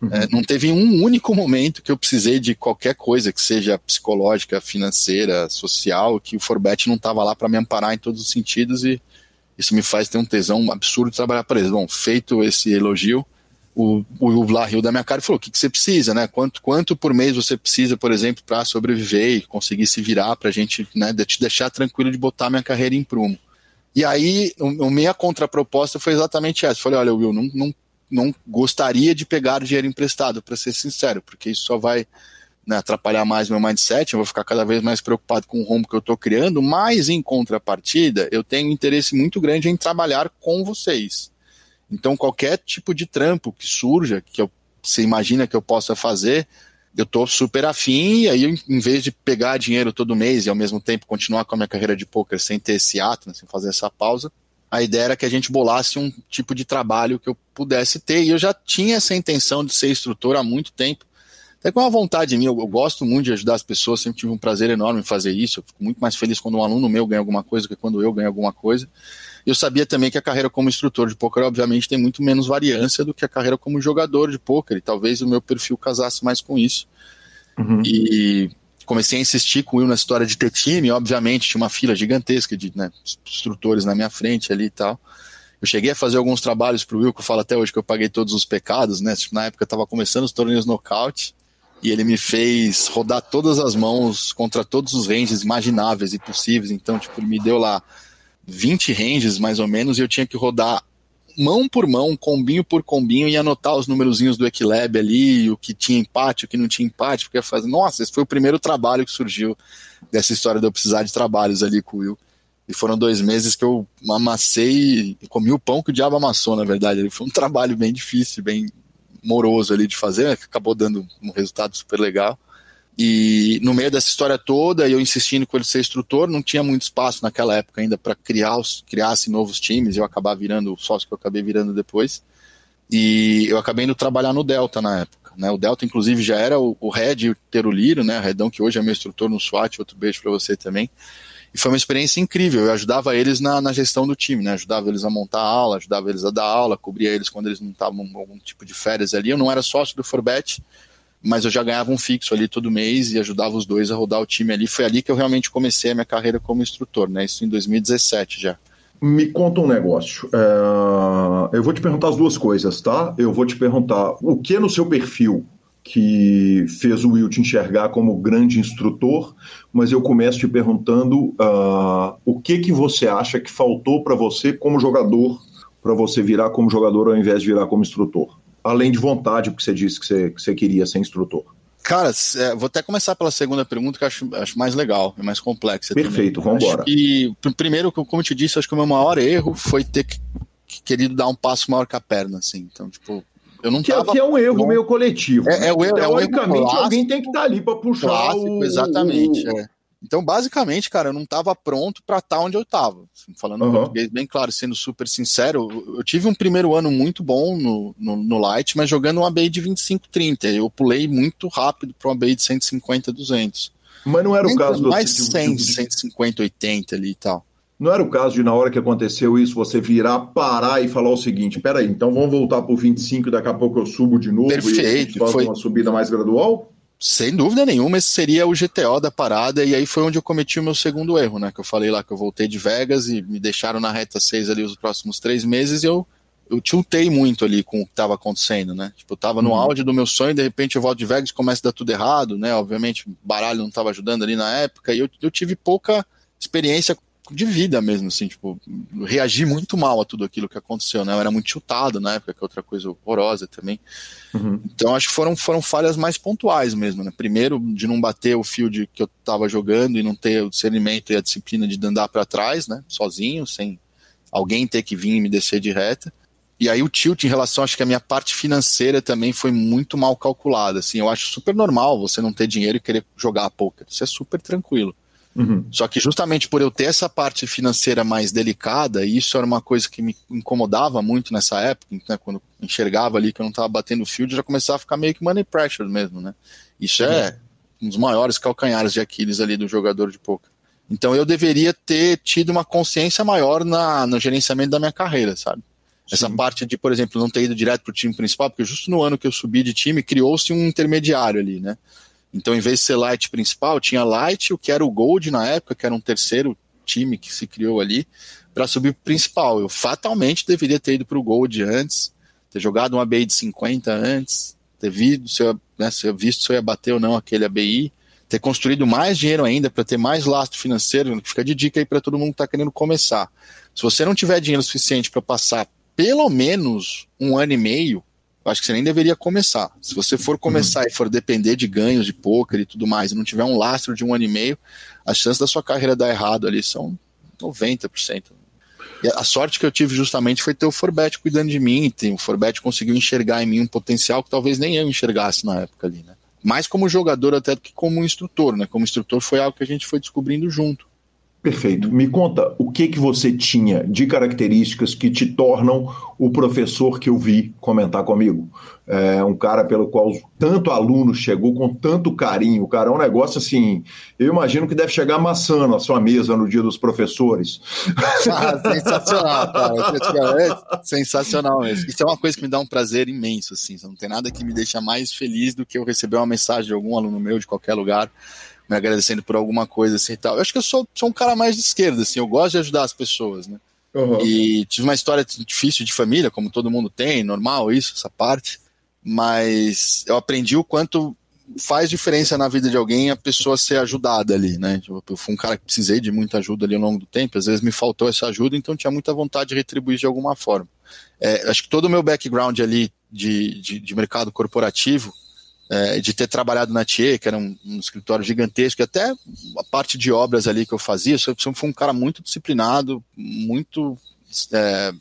Uhum. É, não teve um único momento que eu precisei de qualquer coisa que seja psicológica, financeira, social, que o Forbet não estava lá para me amparar em todos os sentidos e, isso me faz ter um tesão absurdo de trabalhar para eles. Bom, feito esse elogio, o, o Vla riu da minha cara e falou: o que, que você precisa, né? Quanto, quanto por mês você precisa, por exemplo, para sobreviver e conseguir se virar para a gente né, te deixar tranquilo de botar minha carreira em prumo. E aí, a minha contraproposta foi exatamente essa. Falei: olha, Will, não, não, não gostaria de pegar dinheiro emprestado, para ser sincero, porque isso só vai né, atrapalhar mais meu mindset, eu vou ficar cada vez mais preocupado com o rumo que eu estou criando, mas em contrapartida, eu tenho interesse muito grande em trabalhar com vocês. Então, qualquer tipo de trampo que surja, que eu, você imagina que eu possa fazer, eu estou super afim, e aí, em vez de pegar dinheiro todo mês e ao mesmo tempo continuar com a minha carreira de poker sem ter esse ato, né, sem fazer essa pausa, a ideia era que a gente bolasse um tipo de trabalho que eu pudesse ter, e eu já tinha essa intenção de ser instrutor há muito tempo, até com uma vontade minha, eu, eu, gosto muito de ajudar as pessoas, sempre tive um prazer enorme em fazer isso, eu fico muito mais feliz quando um aluno meu ganha alguma coisa do que quando eu ganho alguma coisa, eu sabia também que a carreira como instrutor de poker, obviamente, tem muito menos variância do que a carreira como jogador de poker, e talvez o meu perfil casasse mais com isso. Uhum. E comecei a insistir com o Will na história de ter time, obviamente, tinha uma fila gigantesca de né, instrutores na minha frente ali e tal. Eu cheguei a fazer alguns trabalhos para o Will, que eu falo até hoje que eu paguei todos os pecados, né? Na época eu estava começando os torneios nocaute, e ele me fez rodar todas as mãos contra todos os ranges imagináveis e possíveis. Então, tipo, ele me deu lá 20 ranges mais ou menos e eu tinha que rodar mão por mão, combinho por combinho e anotar os numerozinhos do Equilab ali, o que tinha empate, o que não tinha empate, porque eu fazer, nossa, esse foi o primeiro trabalho que surgiu dessa história de eu precisar de trabalhos ali com o Will. E foram dois meses que eu amassei comi o pão que o diabo amassou, na verdade. Foi um trabalho bem difícil, bem moroso ali de fazer, acabou dando um resultado super legal. E no meio dessa história toda, eu insistindo com ele ser instrutor, não tinha muito espaço naquela época ainda para criar os, criasse novos times, eu acabar virando o sócio que eu acabei virando depois. E eu acabei indo trabalhar no Delta na época. Né? O Delta, inclusive, já era o, o Red Teruliro, né? Redão, que hoje é meu instrutor no SWAT, outro beijo para você também. E foi uma experiência incrível. Eu ajudava eles na, na, gestão do time, né? Ajudava eles a montar a aula, ajudava eles a dar aula, cobria eles quando eles não estavam algum tipo de férias ali. Eu não era sócio do Forbet, mas eu já ganhava um fixo ali todo mês e ajudava os dois a rodar o time ali. Foi ali que eu realmente comecei a minha carreira como instrutor, né? Isso em 2017 já. Me conta um negócio. É... Eu vou te perguntar as duas coisas, tá? Eu vou te perguntar o que no seu perfil que fez o Will te enxergar como grande instrutor, mas eu começo te perguntando uh, o que que você acha que faltou para você como jogador, para você virar como jogador ao invés de virar como instrutor? Além de vontade, porque você disse que você, que você queria ser instrutor? Cara, é, vou até começar pela segunda pergunta, que eu acho, acho mais legal, é mais complexa. Perfeito, vamos embora. E primeiro, como eu te disse, acho que o meu maior erro foi ter querido dar um passo maior que a perna, assim. Então, tipo, eu não que, é, tava. Que é um erro meio coletivo. É, é, o erro, Teoricamente, é um erro alguém tem que estar tá ali para puxar clássico, o. Exatamente. O... É. Então, basicamente, cara, eu não estava pronto para estar tá onde eu estava. Falando uhum. português bem claro, sendo super sincero, eu tive um primeiro ano muito bom no, no, no Light, mas jogando uma ABI de 25, 30. Eu pulei muito rápido para uma ABI de 150, 200. Mas não era o caso do. Mais 100, de... 150, 80 ali e tal. Não era o caso de, na hora que aconteceu isso, você virar, parar e falar o seguinte: peraí, então vamos voltar para o 25 e daqui a pouco eu subo de novo Perfeito, e faz foi... uma subida mais gradual? Sem dúvida nenhuma, esse seria o GTO da parada, e aí foi onde eu cometi o meu segundo erro, né? Que eu falei lá que eu voltei de Vegas e me deixaram na reta 6 ali os próximos três meses e eu, eu tiltei muito ali com o que estava acontecendo, né? Tipo, eu tava no uhum. auge do meu sonho, de repente eu volto de Vegas e começa a dar tudo errado, né? Obviamente, baralho não estava ajudando ali na época, e eu, eu tive pouca experiência de vida mesmo, assim, tipo, reagi muito mal a tudo aquilo que aconteceu, né? Eu era muito chutado na época, que é outra coisa horrorosa também. Uhum. Então acho que foram, foram falhas mais pontuais mesmo, né? Primeiro, de não bater o field que eu tava jogando e não ter o discernimento e a disciplina de andar para trás, né? Sozinho, sem alguém ter que vir e me descer de reta. E aí o tilt em relação, acho que a minha parte financeira também foi muito mal calculada, assim. Eu acho super normal você não ter dinheiro e querer jogar a poker. Isso é super tranquilo. Uhum. Só que justamente por eu ter essa parte financeira mais delicada, e isso era uma coisa que me incomodava muito nessa época, né, quando enxergava ali que eu não estava batendo o field, já começava a ficar meio que money pressure mesmo, né? Isso uhum. é um dos maiores calcanhares de Aquiles ali do jogador de poker. Então eu deveria ter tido uma consciência maior na, no gerenciamento da minha carreira, sabe? Essa Sim. parte de, por exemplo, não ter ido direto para o time principal, porque justo no ano que eu subi de time, criou-se um intermediário ali, né? Então, em vez de ser Light principal, tinha Light, o que era o Gold na época, que era um terceiro time que se criou ali, para subir pro principal. Eu fatalmente deveria ter ido pro Gold antes, ter jogado um ABI de 50 antes, ter visto se eu, né, se eu visto se eu ia bater ou não aquele ABI, ter construído mais dinheiro ainda para ter mais lastro financeiro. Fica de dica aí para todo mundo que está querendo começar. Se você não tiver dinheiro suficiente para passar pelo menos um ano e meio, acho que você nem deveria começar. Se você for começar uhum. e for depender de ganhos de poker e tudo mais, e não tiver um lastro de um ano e meio, as chances da sua carreira dar errado ali são 90%. E a sorte que eu tive justamente foi ter o Forbet cuidando de mim, tem, o Forbet conseguiu enxergar em mim um potencial que talvez nem eu enxergasse na época ali, né? Mais como jogador até do que como instrutor, né? Como instrutor foi algo que a gente foi descobrindo junto. Perfeito. Me conta o que que você tinha de características que te tornam o professor que eu vi comentar comigo. É um cara pelo qual tanto aluno chegou com tanto carinho. Cara, é um negócio assim. Eu imagino que deve chegar maçã na sua mesa no dia dos professores. Ah, sensacional, cara. Sensacional mesmo. Isso é uma coisa que me dá um prazer imenso, assim. Não tem nada que me deixa mais feliz do que eu receber uma mensagem de algum aluno meu de qualquer lugar me agradecendo por alguma coisa assim e tal. Eu acho que eu sou, sou um cara mais de esquerda, assim, eu gosto de ajudar as pessoas, né? Uhum. E tive uma história difícil de família, como todo mundo tem, normal isso, essa parte. Mas eu aprendi o quanto faz diferença na vida de alguém a pessoa ser ajudada ali, né? Tipo, eu fui um cara que precisei de muita ajuda ali ao longo do tempo, às vezes me faltou essa ajuda, então tinha muita vontade de retribuir de alguma forma. É, acho que todo o meu background ali de, de, de mercado corporativo é, de ter trabalhado na TIE, que era um, um, escritório gigantesco, e até a parte de obras ali que eu fazia, eu fui um cara muito disciplinado, muito é,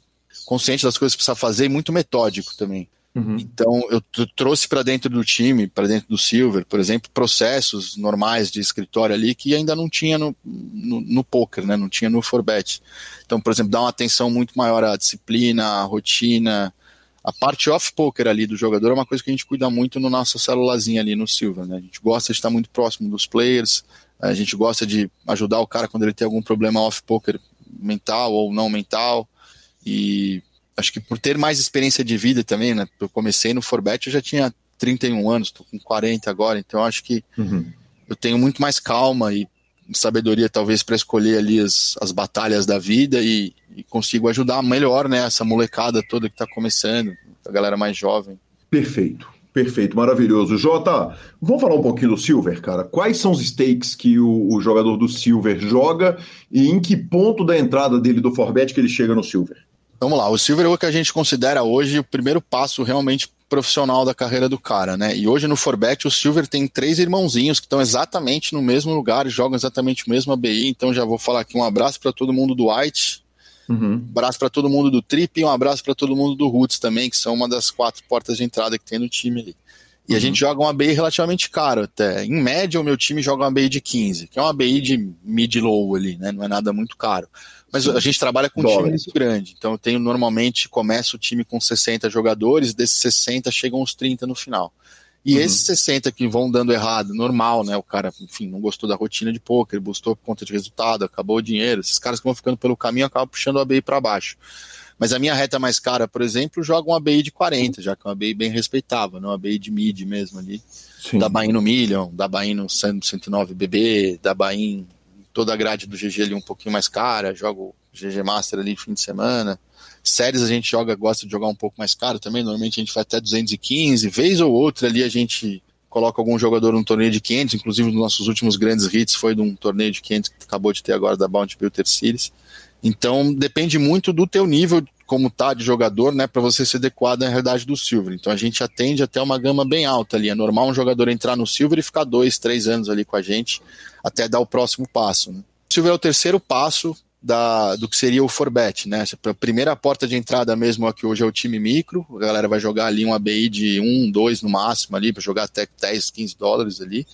consciente das coisas que precisava fazer e muito metódico também. Uhum. Então, eu trouxe para dentro do time, para dentro do Silver, por exemplo, processos normais de escritório ali que ainda não tinha no, no, no poker, né? não tinha no Forbet. Então, por exemplo, dar uma atenção muito maior à disciplina, à rotina, a parte off-poker ali do jogador é uma coisa que a gente cuida muito no nossa célulazinha ali no Silva, né? A gente gosta de estar muito próximo dos players, a gente gosta de ajudar o cara quando ele tem algum problema off-poker mental ou não mental, e acho que por ter mais experiência de vida também, né? Eu comecei no Forbet, eu já tinha 31 anos, tô com 40 agora, então acho que uhum. eu tenho muito mais calma e sabedoria talvez para escolher ali as, as batalhas da vida e, e, consigo ajudar melhor né, essa molecada toda que está começando, a galera mais jovem. Perfeito, perfeito, maravilhoso. Jota, vamos falar um pouquinho do Silver, cara. Quais são os stakes que o, o jogador do Silver joga e em que ponto da entrada dele do Forbet que ele chega no Silver? Vamos lá, o Silver é o que a gente considera hoje o primeiro passo realmente profissional da carreira do cara, né? E hoje no Forbet o Silver tem três irmãozinhos que estão exatamente no mesmo lugar, jogam exatamente o mesmo ABI, então já vou falar aqui um abraço para todo mundo do White, uhum. um abraço para todo mundo do Trip e um abraço para todo mundo do Roots também, que são uma das quatro portas de entrada que tem no time ali. E uhum. a gente joga um ABI relativamente caro até. Em média, o meu time joga um ABI de 15, que é um ABI de mid-low ali, né? Não é nada muito caro. Mas a gente trabalha com um time muito grande. Então eu tenho normalmente, começa o time com 60 jogadores, desses 60 chegam uns 30 no final. E uhum. esses 60 que vão dando errado, normal, né? O cara, enfim, não gostou da rotina de poker, buscou por conta de resultado, acabou o dinheiro. Esses caras que vão ficando pelo caminho acabam puxando o ABI para baixo. Mas a minha reta mais cara, por exemplo, joga um ABI de 40, já que é um ABI bem respeitável, não um ABI de mid mesmo ali. Sim. Da Bahia no Million, da Bahia no 109 BB, da Bahia toda a grade do GG ali um pouquinho mais cara, jogo GG Master ali fim de semana. Séries a gente joga, gosta de jogar um pouco mais caro também, normalmente a gente vai até 215, vez ou outra ali a gente coloca algum jogador num torneio de 500, inclusive um dos nossos últimos grandes hits foi de um torneio de 500 que acabou de ter agora da Bounty Builder Series. Então depende muito do teu nível como tá de jogador, né, para você se adequar à realidade do Silver. Então a gente atende até uma gama bem alta ali. É normal um jogador entrar no Silver e ficar dois, três anos ali com a gente até dar o próximo passo. Né? O Silver é o terceiro passo da, do que seria o Forbet, né? A primeira porta de entrada mesmo aqui hoje é o time micro, a galera vai jogar ali um ABI de 1, 2 no máximo ali, para jogar até 10, 15 dólares ali.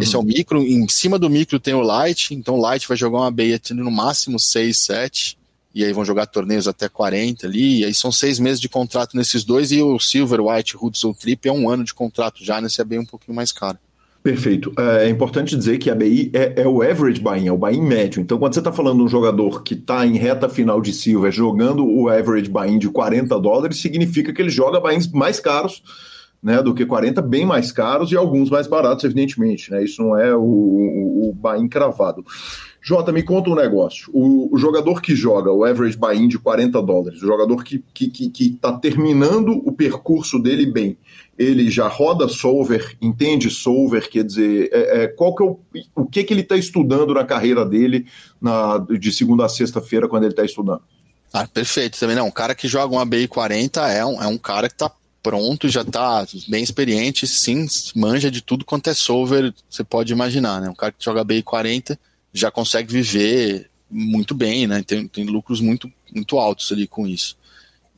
Esse é o uhum. micro, em cima do micro tem o Light, então o Light vai jogar uma ABI no máximo 6, 7 e aí vão jogar torneios até 40 ali, e aí são seis meses de contrato nesses dois, e o Silver, White, ou Trip é um ano de contrato já, nesse é bem um pouquinho mais caro. Perfeito. É, é importante dizer que a BI é, é o average buy-in, é o buy-in médio. Então, quando você está falando de um jogador que está em reta final de Silver jogando o average buy-in de 40 dólares, significa que ele joga buy-ins mais caros né, do que 40, bem mais caros e alguns mais baratos, evidentemente. Né? Isso não é o, o, o buy-in cravado. Jota, me conta um negócio. O, o, jogador que joga o average buy-in de 40 dólares, o jogador que está que, que, que tá terminando o percurso dele bem, ele já roda solver, entende solver, quer dizer, é, é, qual que é o, o que, que ele está estudando na carreira dele na, de segunda a sexta-feira quando ele está estudando? Ah, perfeito. Também não. Um cara que joga um ABI 40 é um, é um cara que está pronto, já está bem experiente, sim, manja de tudo quanto é solver, você pode imaginar, né? Um cara que joga ABI 40 já consegue viver muito bem, né? Tem, tem lucros muito, muito altos ali com isso.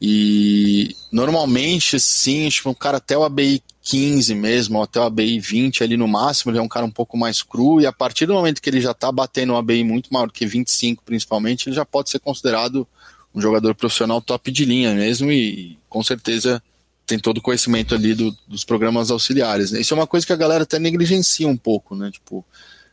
E normalmente, sim, tipo, um cara até o ABI 15 mesmo, ou até o ABI 20 ali no máximo, ele é um cara um pouco mais cru, e a partir do momento que ele já está batendo um ABI muito maior que 25 principalmente, ele já pode ser considerado um jogador profissional top de linha mesmo, e com certeza tem todo o conhecimento ali do, dos programas auxiliares. Né? Isso é uma coisa que a galera até negligencia um pouco, né? Tipo,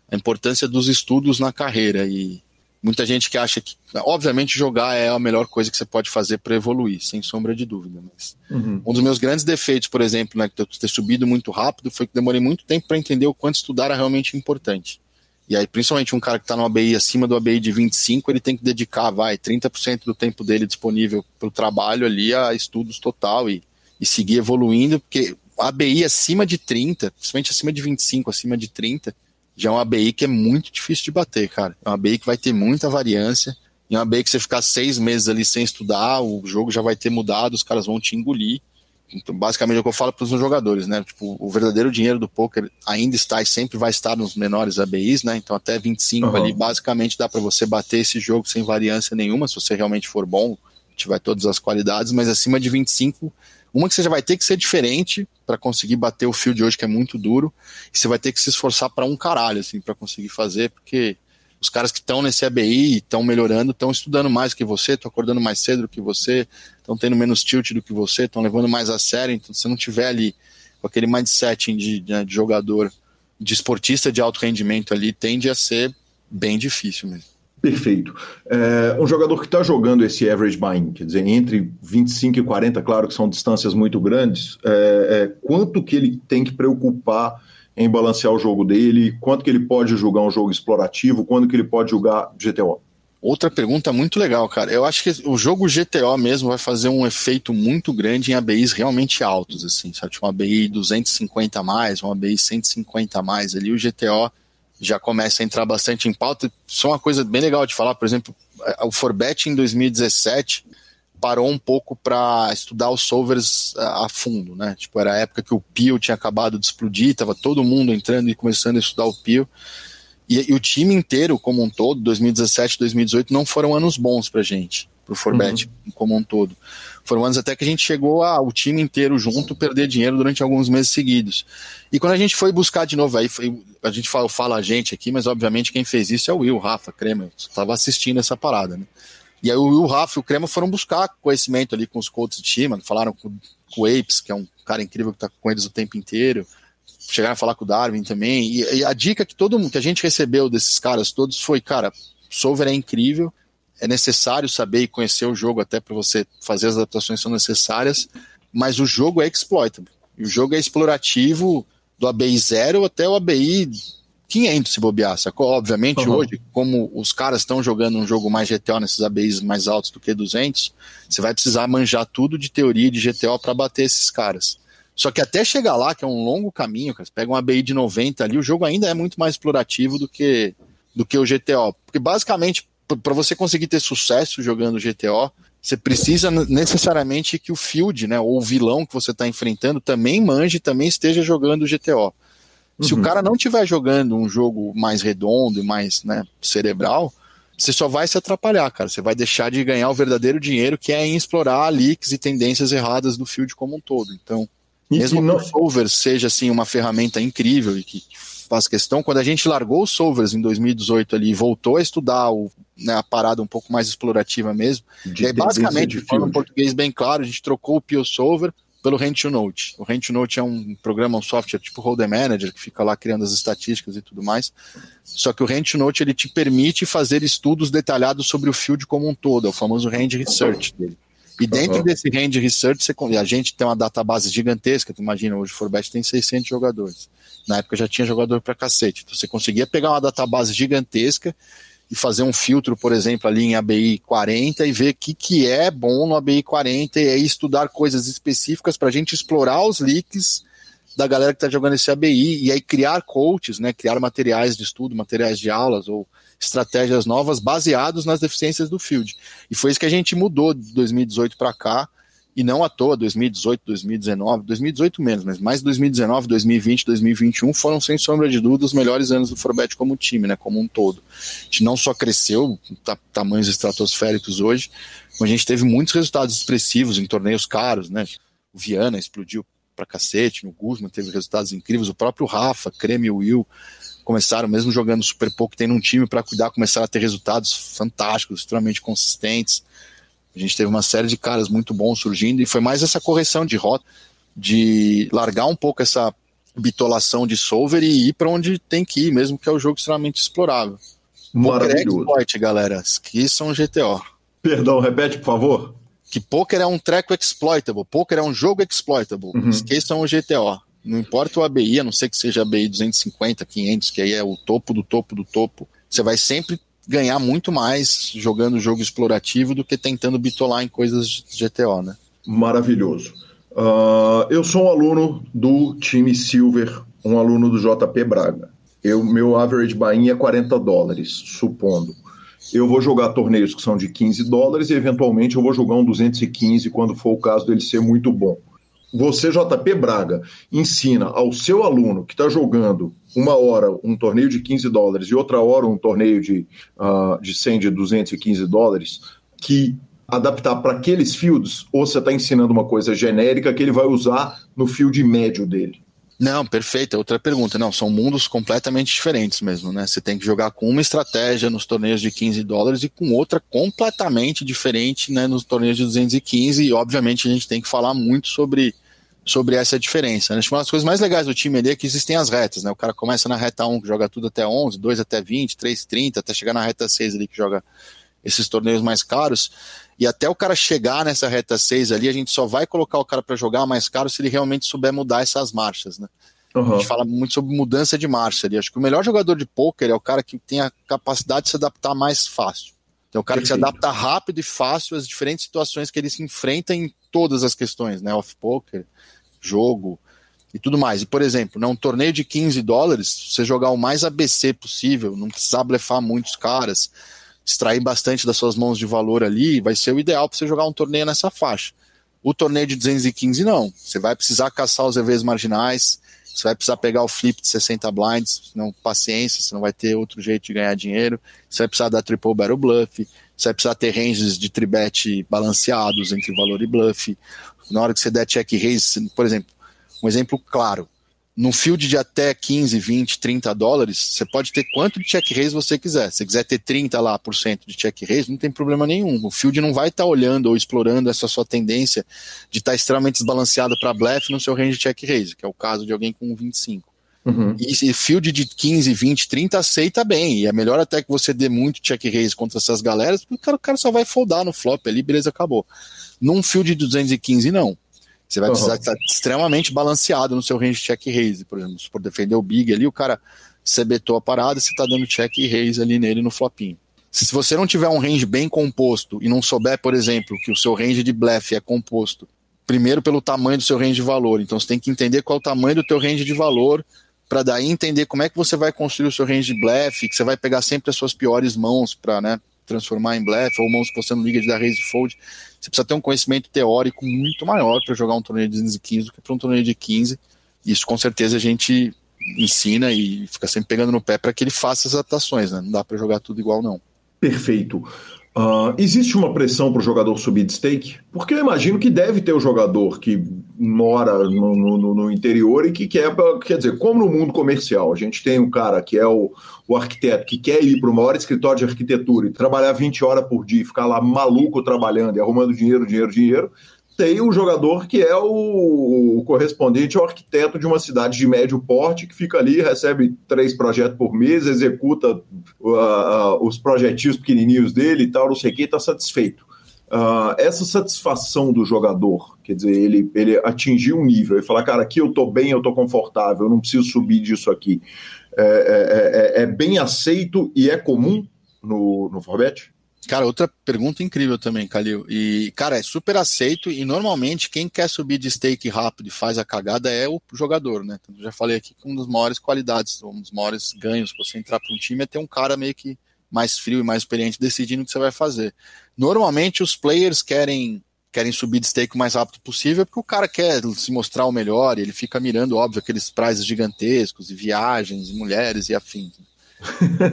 a importância dos estudos na carreira e muita gente que acha que, obviamente, jogar é a melhor coisa que você pode fazer para evoluir, sem sombra de dúvida. Mas uhum. um dos meus grandes defeitos, por exemplo, né, de ter subido muito rápido, foi que demorei muito tempo para entender o quanto estudar era realmente importante. E aí, principalmente um cara que está no ABI acima do ABI de 25, ele tem que dedicar, vai, 30% do tempo dele disponível para o trabalho ali a estudos total e, e seguir evoluindo, porque ABI acima de 30, principalmente acima de 25, acima de 30, já é uma ABI que é muito difícil de bater, cara. É uma ABI que vai ter muita variância. E é uma ABI que você ficar seis meses ali sem estudar, o jogo já vai ter mudado, os caras vão te engolir. Então, basicamente, é o que eu falo para os jogadores, né? Tipo, o verdadeiro dinheiro do poker ainda está e sempre vai estar nos menores ABIs, né? Então, até 25 uhum. ali, basicamente, dá para você bater esse jogo sem variância nenhuma, se você realmente for bom, tiver todas as qualidades, mas acima de 25 uma que você já vai ter que ser diferente para conseguir bater o fio de hoje, que é muito duro, e você vai ter que se esforçar para um caralho, assim, para conseguir fazer, porque os caras que estão nesse ABI estão melhorando, estão estudando mais que você, estão acordando mais cedo do que você, estão tendo menos tilt do que você, estão levando mais a sério, então se você não tiver ali com aquele mindset de, de, de jogador, de esportista de alto rendimento ali, tende a ser bem difícil mesmo. Perfeito. É, um jogador que está jogando esse average buying, quer dizer, entre 25 e 40, claro que são distâncias muito grandes, é, é, quanto que ele tem que preocupar em balancear o jogo dele, quanto que ele pode jogar um jogo explorativo, quando que ele pode jogar GTO? Outra pergunta muito legal, cara. Eu acho que o jogo GTO mesmo vai fazer um efeito muito grande em ABIs realmente altos, assim, sabe? Tipo, um ABI 250 a mais, um ABI 150 a mais ali, o GTO já começa a entrar bastante em pauta. Só uma coisa bem legal de falar, por exemplo, o Forbet em 2017 parou um pouco para estudar os solvers a fundo, né? Tipo, era a época que o Pio tinha acabado de explodir, tava todo mundo entrando e começando a estudar o Pio. E, e o time inteiro, como um todo, 2017 2018, não foram anos bons pra gente, pro Forbet uhum. como um todo. Foram anos até que a gente chegou a o time inteiro junto perder dinheiro durante alguns meses seguidos. E quando a gente foi buscar de novo, aí foi, a gente fala, fala a gente aqui, mas obviamente quem fez isso é o Will, Rafa, Kremer, estava assistindo essa parada, né? E aí o Will, Rafa e o Kremer foram buscar conhecimento ali com os coaches de time, falaram com, com o Apes, que é um cara incrível que está com eles o tempo inteiro, chegaram a falar com o Darwin também, e, e a dica que todo mundo, que a gente recebeu desses caras todos foi, cara, Solver é incrível, é necessário saber e conhecer o jogo até para você fazer as adaptações que são necessárias, mas o jogo é exploitable. E o jogo é explorativo do ABI 0 até o ABI 500 se bobear, sacou? Obviamente uhum. hoje, como os caras estão jogando um jogo mais GTO nesses ABIs mais altos do que 200, você vai precisar manjar tudo de teoria de GTO para bater esses caras. Só que até chegar lá, que é um longo caminho, cara, você pega um ABI de 90 ali, o jogo ainda é muito mais explorativo do que, do que o GTO. Porque basicamente, para você conseguir ter sucesso jogando GTO, você precisa necessariamente que o field, né, ou o vilão que você está enfrentando também manje, também esteja jogando GTO. Se uhum. o cara não estiver jogando um jogo mais redondo e mais né, cerebral, você só vai se atrapalhar, cara. Você vai deixar de ganhar o verdadeiro dinheiro que é em explorar leaks e tendências erradas do field como um todo. Então, mesmo que não... o Solver seja assim uma ferramenta incrível e que faz questão, quando a gente largou os solvers em 2018 ali e voltou a estudar o, né, a parada um pouco mais explorativa mesmo, de aí, basicamente, falando em português bem claro, a gente trocou o Pio Solver pelo Rent Note. O Rent Note é um programa, um software tipo Holder Manager, que fica lá criando as estatísticas e tudo mais. Só que o Rent Note ele te permite fazer estudos detalhados sobre o field como um todo, é o famoso Rand Research dele. E dentro uhum. desse Rand Research, você, a gente tem uma database gigantesca, tu imagina, hoje o Forbet tem 600 jogadores. Na época já tinha jogador pra cacete. Então você conseguia pegar uma database gigantesca e fazer um filtro, por exemplo, ali em ABI 40 e ver o que, que é bom no ABI 40 e aí estudar coisas específicas para a gente explorar os leaks da galera que está jogando esse ABI e aí criar coaches, né, criar materiais de estudo, materiais de aulas ou estratégias novas baseados nas deficiências do field. E foi isso que a gente mudou de 2018 para cá, e não à toa, 2018, 2019, 2018 menos, mas mais 2019, 2020, 2021 foram, sem sombra de dúvida, os melhores anos do Forbet como time, né, como um todo. A gente não só cresceu, tamanhos estratosféricos hoje, mas a gente teve muitos resultados expressivos em torneios caros, né, o Viana explodiu pra cacete, no Guzman teve resultados incríveis, o próprio Rafa, Creme e Will começaram, mesmo jogando super pouco, tendo um time para cuidar, começaram a ter resultados fantásticos, extremamente consistentes. A gente teve uma série de caras muito bons surgindo e foi mais essa correção de rota, de largar um pouco essa bitolação de solver e ir para onde tem que ir, mesmo que é o um jogo extremamente explorável. Maravilhoso. Exploit, galera. Que são GTO. Perdão, repete, por favor. Que poker é um treco exploitable, poker é um jogo exploitable. Uhum. Esqueçam o GTO. Não importa o ABI, a não ser que seja ABI 250, 500, que aí é o topo do topo do topo. Você vai sempre ganhar muito mais jogando jogo explorativo do que tentando bitolar em coisas GTO, né? Maravilhoso. Uh, eu sou um aluno do time Silver, um aluno do JP Braga. Eu, meu average buy é 40 dólares, supondo. Eu vou jogar torneios que são de 15 dólares e eventualmente eu vou jogar um 215 quando for o caso dele ser muito bom você, JP Braga, ensina ao seu aluno que está jogando uma hora um torneio de 15 dólares e outra hora um torneio de, uh, de 100, de 215 dólares, que adaptar para aqueles fields, ou você está ensinando uma coisa genérica que ele vai usar no field médio dele? Não, perfeito. Outra pergunta. Não, são mundos completamente diferentes mesmo, né? Você tem que jogar com uma estratégia nos torneios de 15 dólares e com outra completamente diferente né, nos torneios de 215. E, obviamente, a gente tem que falar muito sobre sobre essa diferença. Né? Uma das coisas mais legais do time ali é que existem as retas, né? O cara começa na reta 1, que joga tudo até 11, 2 até 20, 3, 30, até chegar na reta 6 ali, que joga esses torneios mais caros. E até o cara chegar nessa reta 6 ali, a gente só vai colocar o cara para jogar mais caro se ele realmente souber mudar essas marchas, né? Uhum. A gente fala muito sobre mudança de marcha ali. Acho que o melhor jogador de pôquer é o cara que tem a capacidade de se adaptar mais fácil. Então, o cara Perfeito. que se adapta rápido e fácil às diferentes situações que ele se enfrenta em todas as questões, né? Off-poker, jogo e tudo mais. E, por exemplo, num torneio de 15 dólares, você jogar o mais ABC possível, não precisar blefar muitos caras, extrair bastante das suas mãos de valor ali, vai ser o ideal para você jogar um torneio nessa faixa. O torneio de 215 não. Você vai precisar caçar os EVs marginais, você vai precisar pegar o flip de 60 blinds, não paciência, você não vai ter outro jeito de ganhar dinheiro. Você vai precisar dar triple barrel bluff, você vai precisar ter ranges de tribet balanceados entre valor e bluff na hora que você der check raise, por exemplo, um exemplo claro, no field de até 15, 20, 30 dólares, você pode ter quanto de check raise você quiser. Se você quiser ter 30 lá por cento de check raise, não tem problema nenhum. O field não vai estar tá olhando ou explorando essa sua tendência de estar tá extremamente desbalanceado para blefe no seu range de check raise, que é o caso de alguém com 25. Uhum. E, e field de 15, 20, 30 aceita bem. E é melhor até que você dê muito check raise contra essas galeras, porque o cara, o cara só vai foldar no flop ali, beleza, acabou. Num field de 215, não. Você vai precisar estar extremamente balanceado no seu range de check raise, por exemplo. Se for defender o big ali, o cara betou a parada, você está dando check raise ali nele no flopinho. Se você não tiver um range bem composto e não souber, por exemplo, que o seu range de blefe é composto primeiro pelo tamanho do seu range de valor, então você tem que entender qual é o tamanho do teu range de valor para daí entender como é que você vai construir o seu range de blefe, que você vai pegar sempre as suas piores mãos para, né, transformar em blefe, ou mãos não liga de dar raise fold. Você precisa ter um conhecimento teórico muito maior para jogar um torneio de 215 do que para um torneio de 15. Isso com certeza a gente ensina e fica sempre pegando no pé para que ele faça as adaptações, né? Não dá para jogar tudo igual, não. Perfeito. Uh, existe uma pressão para o jogador subir de stake? Porque eu imagino que deve ter o jogador que mora no, no, no, interior e que quer, quer dizer, como no mundo comercial, a gente tem um cara que é o, o arquiteto que quer ir para o maior escritório de arquitetura e trabalhar 20 horas por dia, ficar lá maluco trabalhando e arrumando dinheiro, dinheiro, dinheiro, tem o jogador que é o, o, correspondente ao arquiteto de uma cidade de médio porte, que fica ali, recebe três projetos por mês, executa uh, uh, os projetinhos pequenininhos dele e tal, não sei o que, está satisfeito. Uh, essa satisfação do jogador, quer dizer, ele, ele atingir um nível e falar, cara, aqui eu estou bem, eu estou confortável, eu não preciso subir disso aqui, é, é, é, é bem aceito e é comum no, no Forbet? Cara, outra pergunta incrível também, Calil. E, cara, é super aceito e normalmente quem quer subir de stake rápido e faz a cagada é o jogador, né? Então, já falei aqui que uma das maiores qualidades, um dos maiores ganhos pra você entrar para um time é ter um cara meio que mais frio e mais experiente decidindo o que você vai fazer. Normalmente os players querem querem subir de stake o mais rápido possível porque o cara quer se mostrar o melhor e ele fica mirando, óbvio, aqueles prazos gigantescos e viagens, e mulheres e afins.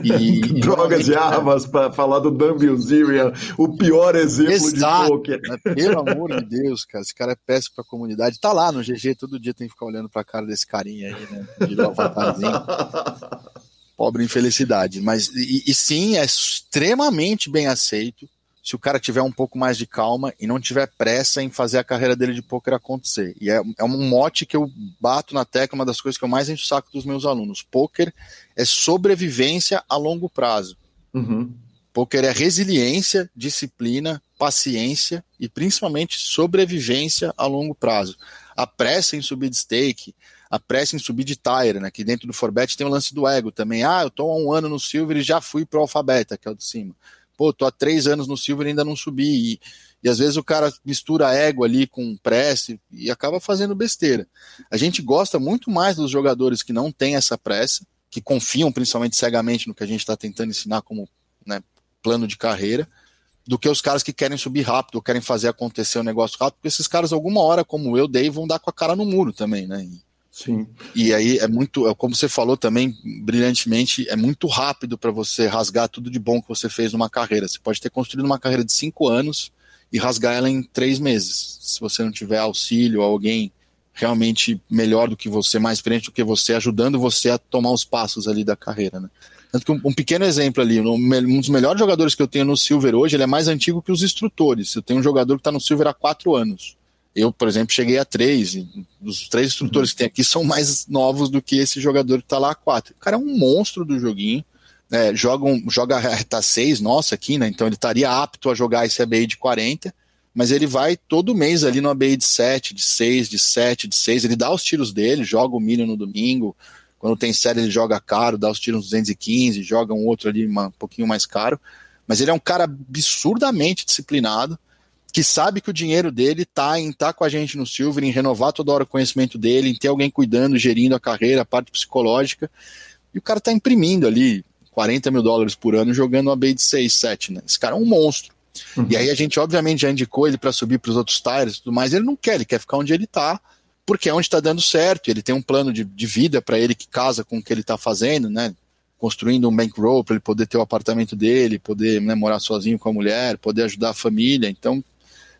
E, Drogas e armas para falar do Dan Bilzerian, o pior exemplo Exato, de poker. Pelo amor de Deus, cara, esse cara é péssimo para a comunidade. Tá lá no GG, todo dia tem que ficar olhando para a cara desse carinha aí, né? Virou avatarzinho. Pobre infelicidade. Mas, e, e sim, é extremamente bem aceito se o cara tiver um pouco mais de calma e não tiver pressa em fazer a carreira dele de poker acontecer. E é, é um mote que eu bato na tecla, uma das coisas que eu mais encho o saco dos meus alunos. Poker é sobrevivência a longo prazo. Uhum. Poker é resiliência, disciplina, paciência e principalmente sobrevivência a longo prazo. A pressa em subir de stake, a pressa em subir de tire, né? Que dentro do Forbet tem o lance do ego também. Ah, eu tô há um ano no Silver e já fui pro Alfabeta, que é o de cima pô, tô há três anos no Silver e ainda não subi. E, e às vezes o cara mistura ego ali com pressa e acaba fazendo besteira. A gente gosta muito mais dos jogadores que não têm essa pressa, que confiam principalmente cegamente no que a gente está tentando ensinar como né, plano de carreira, do que os caras que querem subir rápido, ou querem fazer acontecer o um negócio rápido, porque esses caras, alguma hora, como eu dei, vão dar com a cara no muro também, né? E, Sim. E aí é muito, é como você falou também brilhantemente, é muito rápido para você rasgar tudo de bom que você fez numa carreira. Você pode ter construído uma carreira de cinco anos e rasgar ela em três meses, se você não tiver auxílio, alguém realmente melhor do que você, mais experiente do que você, ajudando você a tomar os passos ali da carreira, né? Tanto que um, um, pequeno exemplo ali, um dos melhores jogadores que eu tenho no Silver hoje, ele é mais antigo que os instrutores. Eu tenho um jogador que está no Silver há quatro anos. Eu, por exemplo, cheguei a três. Os três instrutores uhum. que tem aqui são mais novos do que esse jogador que está lá a quatro. O cara é um monstro do joguinho. É, joga, um, joga reta 6 nossa aqui, né? Então ele estaria apto a jogar esse ABI de 40, mas ele vai todo mês ali no ABI de 7, de 6, de 7, de 6. Ele dá os tiros dele, joga o milho no domingo. Quando tem série, ele joga caro, dá os tiros 215, joga um outro ali um pouquinho mais caro. Mas ele é um cara absurdamente disciplinado que sabe que o dinheiro dele está em estar tá com a gente no Silver, em renovar toda hora o conhecimento dele, em ter alguém cuidando, gerindo a carreira, a parte psicológica. E o cara está imprimindo ali 40 mil dólares por ano jogando uma B de 6, 7, né? Esse cara é um monstro. Uhum. E aí a gente, obviamente, já indicou ele para subir para os outros tires e tudo mais. Ele não quer, ele quer ficar onde ele está, porque é onde está dando certo. Ele tem um plano de, de vida para ele que casa com o que ele está fazendo, né? Construindo um bankroll para ele poder ter o apartamento dele, poder né, morar sozinho com a mulher, poder ajudar a família. Então,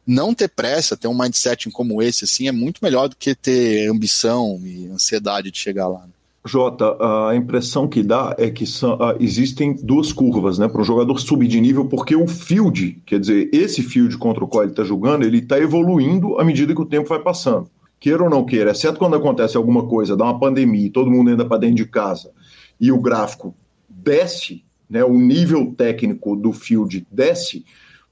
não ter pressa, ter um mindset como esse, assim, é muito melhor do que ter ambição e ansiedade de chegar lá. Né? Jota, a impressão que dá é que são, uh, existem duas curvas, né, para um jogador subir de nível, porque o field, quer dizer, esse field contra o qual ele está jogando, ele está evoluindo à medida que o tempo vai passando. Queira ou não queira, exceto quando acontece alguma coisa, dá uma pandemia, todo mundo anda para dentro de casa e o gráfico desce, né, o nível técnico do field desce,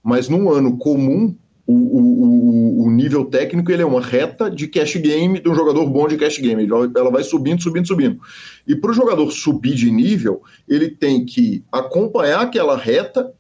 mas num ano comum o, o, o, nível técnico ele é uma reta de cash game de um jogador bom de cash game. Ela vai subindo, subindo, subindo. E para o jogador subir de nível, ele tem que acompanhar aquela reta,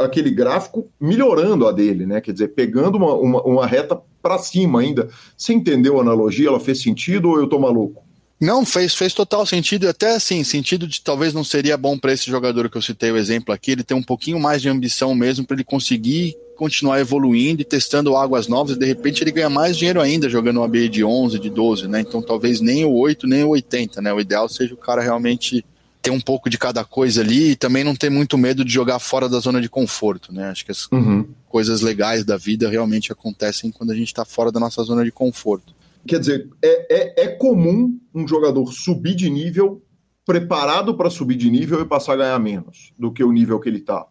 aquele gráfico, melhorando a dele, né? Quer dizer, pegando uma, uma, uma reta para cima ainda. Você entendeu a analogia? Ela fez sentido ou eu tô maluco? Não, fez, fez total sentido, até assim, sentido de talvez não seria bom para esse jogador que eu citei o exemplo aqui, ele ter um pouquinho mais de ambição mesmo para ele conseguir continuar evoluindo e testando águas novas, e de repente ele ganha mais dinheiro ainda jogando uma B de 11, de 12, né? Então talvez nem o 8, nem o 80, né? O ideal seja o cara realmente ter um pouco de cada coisa ali e também não ter muito medo de jogar fora da zona de conforto, né? Acho que as uhum. coisas legais da vida realmente acontecem quando a gente está fora da nossa zona de conforto. Quer dizer, é, é, é comum um jogador subir de nível preparado para subir de nível e passar a ganhar menos do que o nível que ele está.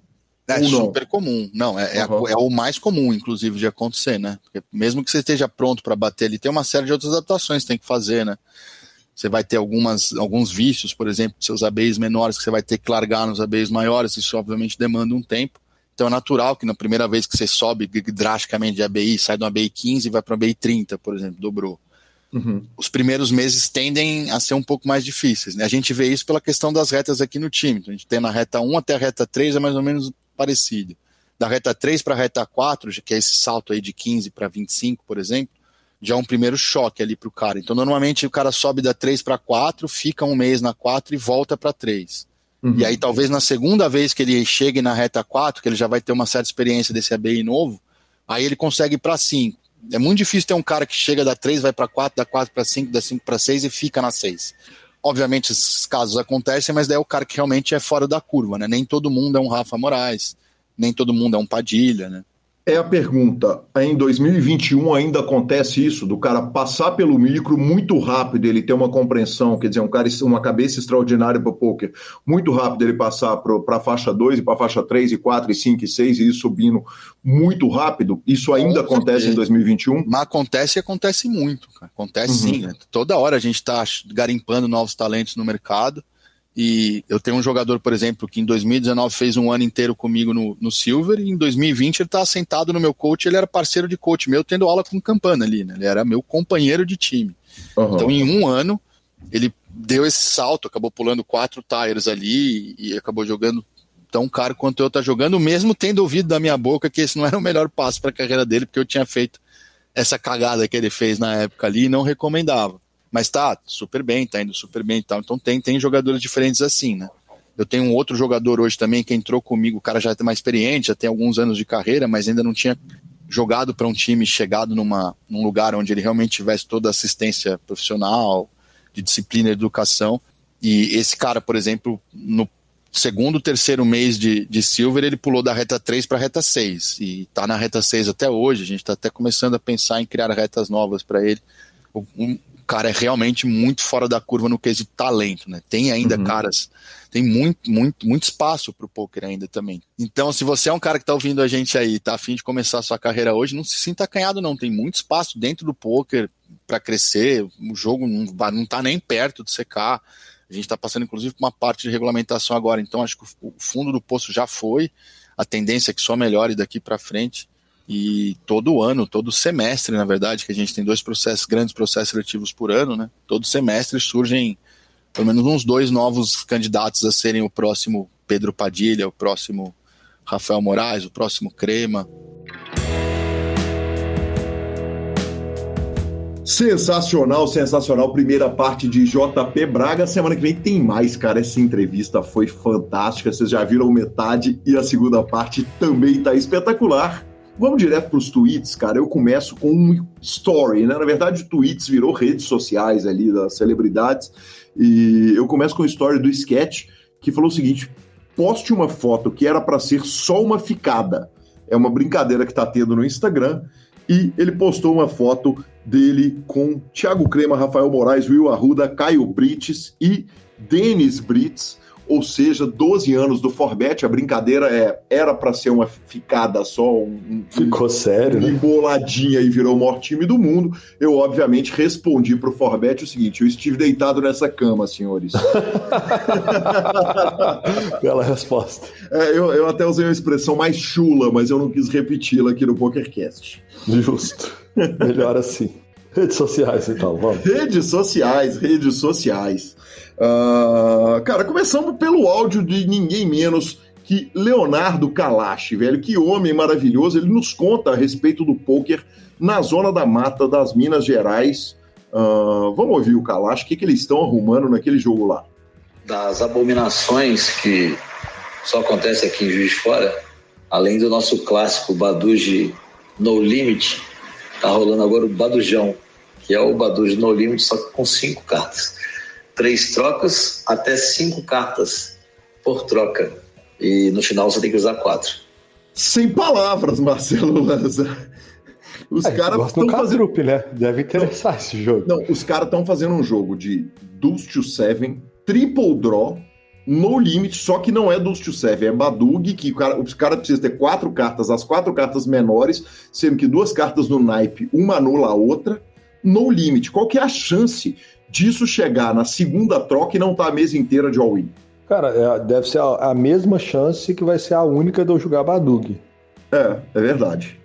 É super comum. Não, é, uhum. é, o mais comum, inclusive, de acontecer, né? Porque mesmo que você esteja pronto para bater ali, tem uma série de outras adaptações que tem que fazer, né? Você vai ter algumas, alguns vícios, por exemplo, seus ABs menores que você vai ter que largar nos ABs maiores, isso obviamente demanda um tempo. Então é natural que na primeira vez que você sobe drasticamente de ABI, sai de uma ABI 15 e vai para uma ABI 30, por exemplo, dobrou. uhum. os primeiros meses tendem a ser um pouco mais difíceis. Né? A gente vê isso pela questão das retas aqui no time. Então, a gente tem na reta 1 até a reta 3 é mais ou menos parecido. Da reta 3 para a reta 4, que é esse salto aí de 15 para 25, por exemplo, já é um primeiro choque ali para o cara. Então, normalmente o cara sobe da 3 para 4, fica um mês na 4 e volta para 3. Uhum. E aí, talvez na segunda vez que ele chegue na reta 4, que ele já vai ter uma certa experiência desse ABI novo, aí ele consegue ir para 5. É muito difícil ter um cara que chega da 3, vai para 4, da 4 para 5, da 5 para 6 e fica na 6. Obviamente, esses casos acontecem, mas daí é o cara que realmente é fora da curva, né? Nem todo mundo é um Rafa Moraes, nem todo mundo é um Padilha, né? É a pergunta. Em 2021 ainda acontece isso, do cara passar pelo micro muito rápido, ele ter uma compreensão, quer dizer, um cara, uma cabeça extraordinária para poker, muito rápido ele passar para a faixa 2 e para a faixa 3 e 4 e 5 e 6 e ir subindo muito rápido. Isso ainda Com acontece certeza. em 2021? Mas acontece e acontece muito. Cara. Acontece uhum. sim. Né? Toda hora a gente está garimpando novos talentos no mercado. E eu tenho um jogador, por exemplo, que em 2019 fez um ano inteiro comigo no, no Silver, e em 2020 ele estava sentado no meu coach, ele era parceiro de coach meu, tendo aula com Campana ali, né? Ele era meu companheiro de time. Uhum. Então, em um ano, ele deu esse salto, acabou pulando quatro tires ali e, e acabou jogando tão caro quanto eu tá jogando, mesmo tendo ouvido da minha boca que esse não era o melhor passo para a carreira dele, porque eu tinha feito essa cagada que ele fez na época ali e não recomendava. Mas tá super bem, tá indo super bem e tal. Então tem, tem jogadores diferentes assim, né? Eu tenho um outro jogador hoje também que entrou comigo, o cara já tem mais experiente, já tem alguns anos de carreira, mas ainda não tinha jogado para um time, chegado numa, num lugar onde ele realmente tivesse toda a assistência profissional, de disciplina e educação. E esse cara, por exemplo, no segundo, terceiro mês de, de Silver, ele pulou da reta 3 para a reta 6. E está na reta 6 até hoje. A gente está até começando a pensar em criar retas novas para ele. Um, cara é realmente muito fora da curva no quesito talento, né? Tem ainda uhum. caras, tem muito, muito, muito espaço pro poker ainda também. Então, se você é um cara que tá ouvindo a gente aí, tá afim de começar a sua carreira hoje, não se sinta acanhado não, tem muito espaço dentro do poker para crescer, o jogo não, não tá nem perto de secar. A gente está passando, inclusive, por uma parte de regulamentação agora, então acho que o fundo do poço já foi, a tendência é que só melhore daqui para frente. E todo ano, todo semestre, na verdade, que a gente tem dois processos, grandes processos seletivos por ano, né? Todo semestre surgem pelo menos uns dois novos candidatos a serem o próximo Pedro Padilha, o próximo Rafael Moraes, o próximo Crema. Sensacional, sensacional. Primeira parte de JP Braga. Semana que vem tem mais, cara. Essa entrevista foi fantástica. Vocês já viram metade e a segunda parte também está espetacular. Vamos direto para os tweets, cara. Eu começo com um story, né? Na verdade, tweets virou redes sociais ali das celebridades. E eu começo com o story do Sketch, que falou o seguinte: poste uma foto que era para ser só uma ficada. É uma brincadeira que tá tendo no Instagram. E ele postou uma foto dele com Thiago Crema, Rafael Moraes, Will Arruda, Caio Brites e Denis Brits ou seja, 12 anos do Forbet, a brincadeira é era para ser uma ficada só, um, ficou sério, né? emboladinha e virou o maior time do mundo. Eu obviamente respondi pro Forbet o seguinte: eu estive deitado nessa cama, senhores. Bela resposta. É, eu, eu até usei uma expressão mais chula, mas eu não quis repeti-la aqui no PokerCast. Justo. Melhor assim. Redes sociais, então, vamos. Redes sociais, redes sociais. Uh, cara, começamos pelo áudio de ninguém menos que Leonardo Kalash, velho. Que homem maravilhoso. Ele nos conta a respeito do poker na zona da mata das Minas Gerais. Uh, vamos ouvir o Kalash, o que, que eles estão arrumando naquele jogo lá. Das abominações que só acontece aqui em Juiz de Fora, além do nosso clássico Baduji No Limit, tá rolando agora o Badujão, que é o Baduji No Limit, só com cinco cartas três trocas, até cinco cartas por troca. E no final você tem que usar quatro. Sem palavras, Marcelo Lanza. Os é, caras estão fazendo. né? Deve interessar não, esse jogo. Não, os caras estão fazendo um jogo de Deuce to Seven, triple draw, no limit, só que não é Deuce to Seven, é Badug, que o cara, os cara precisa ter quatro cartas, as quatro cartas menores, sendo que duas cartas no naipe, uma anula a outra, no limit. Qual que é a chance disso chegar na segunda troca e não tá a mesa inteira de all-in? Cara, é, deve ser a, a, mesma chance que vai ser a única de eu jogar Badug. É, é verdade.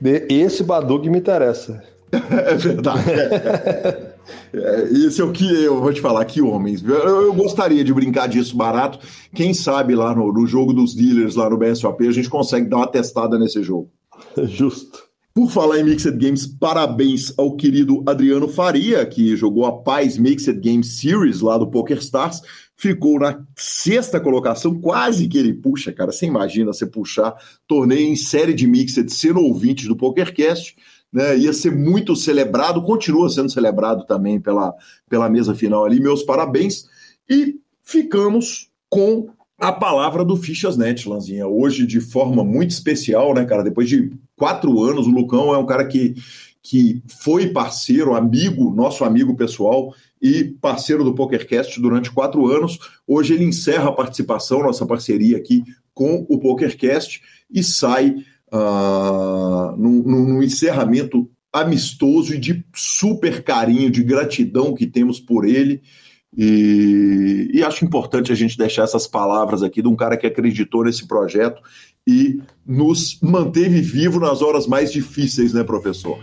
De, esse Badug me interessa. é verdade. É, É, esse é o que eu vou te falar, que homens. Eu, eu gostaria de brincar disso barato. Quem sabe lá no, no, jogo dos dealers, lá no BSOP, a gente consegue dar uma testada nesse jogo. Justo. Por falar em Mixed Games, parabéns ao querido Adriano Faria, que jogou a Paz Mixed Games Series lá do PokerStars. Ficou na sexta colocação, quase que ele puxa, cara. Você imagina você puxar torneio em série de Mixed sendo ouvinte do PokerCast né, ia ser muito celebrado, continua sendo celebrado também pela, pela mesa final ali. Meus parabéns. E ficamos com a palavra do Fichas Net, Lanzinha. Hoje, de forma muito especial, né, cara? Depois de quatro anos, o Lucão é um cara que, que foi parceiro, amigo, nosso amigo pessoal e parceiro do PokerCast durante quatro anos. Hoje ele encerra a participação, nossa parceria aqui com o PokerCast e sai uh, num, num encerramento amistoso e de super carinho, de gratidão que temos por ele. E, e, acho importante a gente deixar essas palavras aqui de um cara que acreditou nesse projeto e nos manteve vivo nas horas mais difíceis, né, professor?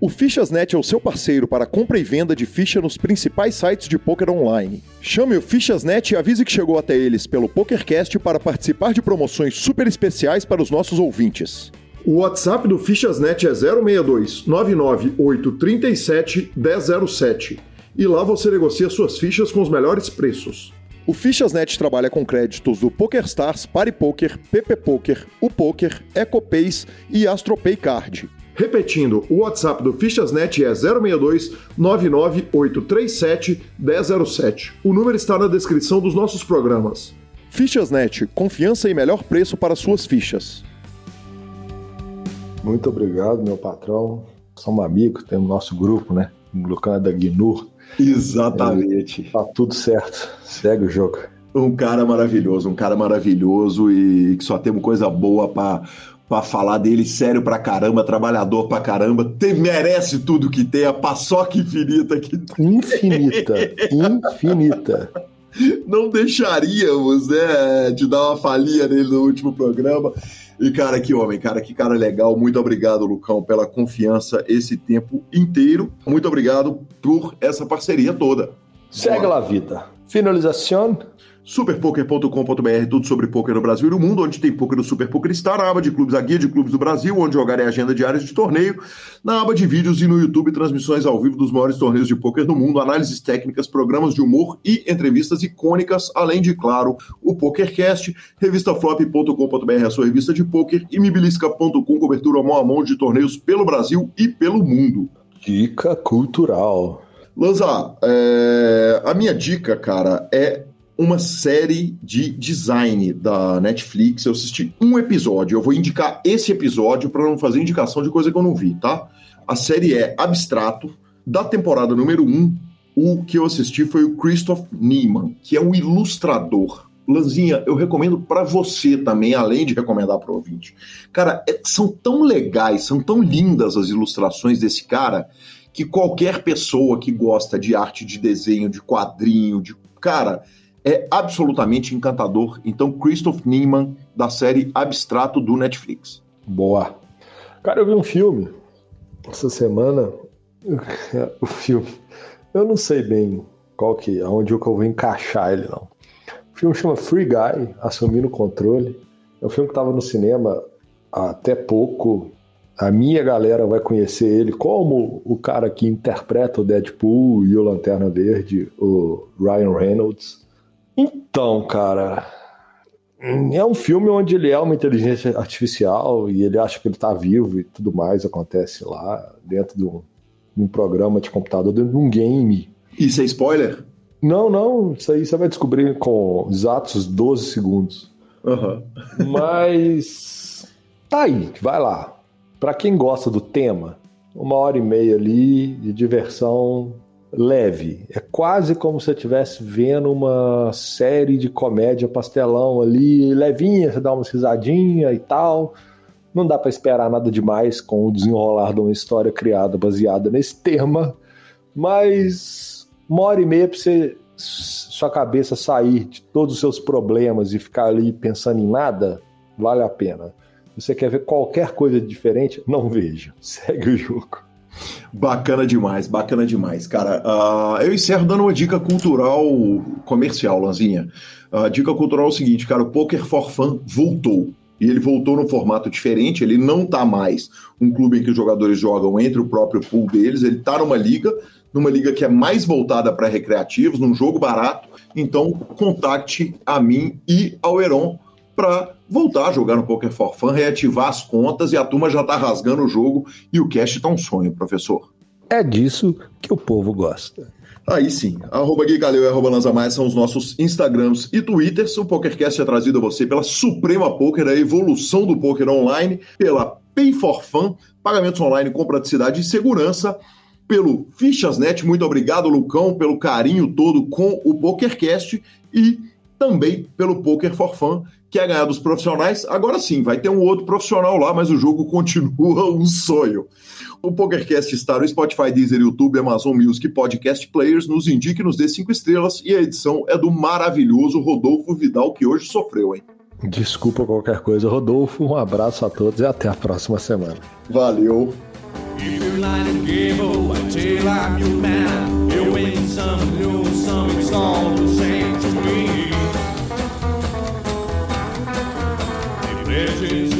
O Fichasnet é o seu parceiro para compra e venda de ficha nos principais sites de poker online. Chame o Fichasnet e avise que chegou até eles pelo PokerCast para participar de promoções super especiais para os nossos ouvintes. O WhatsApp do Fichasnet é 062 99837 1007 e lá você negocia suas fichas com os melhores preços. O Fichasnet trabalha com créditos do PokerStars, PariPoker, PP Poker, o Poker, EcoPays e AstroPay Card. Repetindo, o WhatsApp do Fichasnet é 062 99837 1007. O número está na descrição dos nossos programas. Fichasnet, confiança e melhor preço para suas fichas. Muito obrigado, meu patrão. Somos amigos, temos nosso grupo, né? O Lucão é da Gnur. Exatamente. É, tá tudo certo. Segue o jogo. Um cara maravilhoso, um cara maravilhoso e que só temos coisa boa para para falar dele sério pra caramba, trabalhador pra caramba, tem, merece tudo que tem, a paçoca infinita que tem. Infinita, infinita. Não deixaríamos, né, de dar uma falinha nele no último programa. E, cara, que homem, cara, que cara legal. Muito obrigado, Lucão, pela confiança esse tempo inteiro. Muito obrigado por essa parceria toda. Segue lá a vida. Finalização superpoker.com.br, tudo sobre poker no Brasil e no mundo, onde tem poker do Super Poker Star, na aba de clubes, a guia de clubes do Brasil, onde jogar é agenda diária de torneio, na aba de vídeos e no YouTube, transmissões ao vivo dos maiores torneios de poker do mundo, análises técnicas, programas de humor e entrevistas icônicas, além de, claro, o PokerCast, revistaflop.com.br, a sua revista de poker, e mibilisca.com, cobertura mão a mão de torneios pelo Brasil e pelo mundo. Dica cultural. Lanza, é... a minha dica, cara, é uma série de design da Netflix. Eu assisti um episódio. Eu vou indicar esse episódio para não fazer indicação de coisa que eu não vi, tá? A série é Abstrato, da temporada número 1. Um, o que eu assisti foi o Christoph Niemann, que é um ilustrador. Lanzinha, eu recomendo para você também, além de recomendar para o ouvinte. Cara, é, são tão legais, são tão lindas as ilustrações desse cara que qualquer pessoa que gosta de arte de desenho, de quadrinho, de cara, é absolutamente encantador. Então, Christoph Niemann, da série Abstrato do Netflix. Boa. Cara, eu vi um filme essa semana. o filme. Eu não sei bem qual que, aonde eu vou encaixar ele, não. Filme chama Free Guy, Assumindo o Controle. É um filme que estava no cinema até pouco. A minha galera vai conhecer ele como o cara que interpreta o Deadpool e o Lanterna Verde, o Ryan Reynolds. Então, cara, é um filme onde ele é uma inteligência artificial e ele acha que ele está vivo e tudo mais acontece lá dentro de um, de um, programa de computador, dentro de um game. Isso é spoiler? Não, não, isso aí você vai descobrir com exatos 12 segundos. Uhum. Mas tá aí, vai lá. Para quem gosta do tema, uma hora e meia ali de diversão leve. É quase como se você estivesse vendo uma série de comédia pastelão ali, levinha, você dá uma risadinha e tal. Não dá para esperar nada demais com o desenrolar de uma história criada baseada nesse tema, mas uma hora e meia para você sua cabeça sair de todos os seus problemas e ficar ali pensando em nada, vale a pena. Você quer ver qualquer coisa diferente, não veja. Segue o jogo. Bacana demais, bacana demais, cara. Uh, eu encerro dando uma dica cultural comercial, Lanzinha. A uh, dica cultural é o seguinte, cara, o Poker for Fun voltou. E ele voltou num formato diferente, ele não tá mais um clube em que os jogadores jogam entre o próprio pool deles, ele tá numa liga, numa liga que é mais voltada para recreativos, num jogo barato. Então, contacte a mim e ao Heron para voltar a jogar no Poker for Fun, reativar as contas e a turma já está rasgando o jogo e o cash está um sonho, professor. É disso que o povo gosta. Aí sim, arroba Gui Galeu e arroba Lanza Mais são os nossos Instagrams e Twitters. O PokerCast é trazido a você pela Suprema Poker, a evolução do poker online, pela Pay for Fun, pagamentos online com praticidade e segurança, pelo Fichasnet. Muito obrigado, Lucão, pelo carinho todo com o PokerCast e também pelo Poker for Fun, que é ganhar dos profissionais. Agora sim, vai ter um outro profissional lá, mas o jogo continua um sonho. O PokerCast está no Spotify, Deezer, YouTube, Amazon Music Podcast Players. Nos indique, nos dê cinco estrelas. E a edição é do maravilhoso Rodolfo Vidal, que hoje sofreu, hein? Desculpa qualquer coisa, Rodolfo. Um abraço a todos e até a próxima semana. Valeu. If you light and a tail I'm your man, you win some, lose some, it's all the same to me. Imagine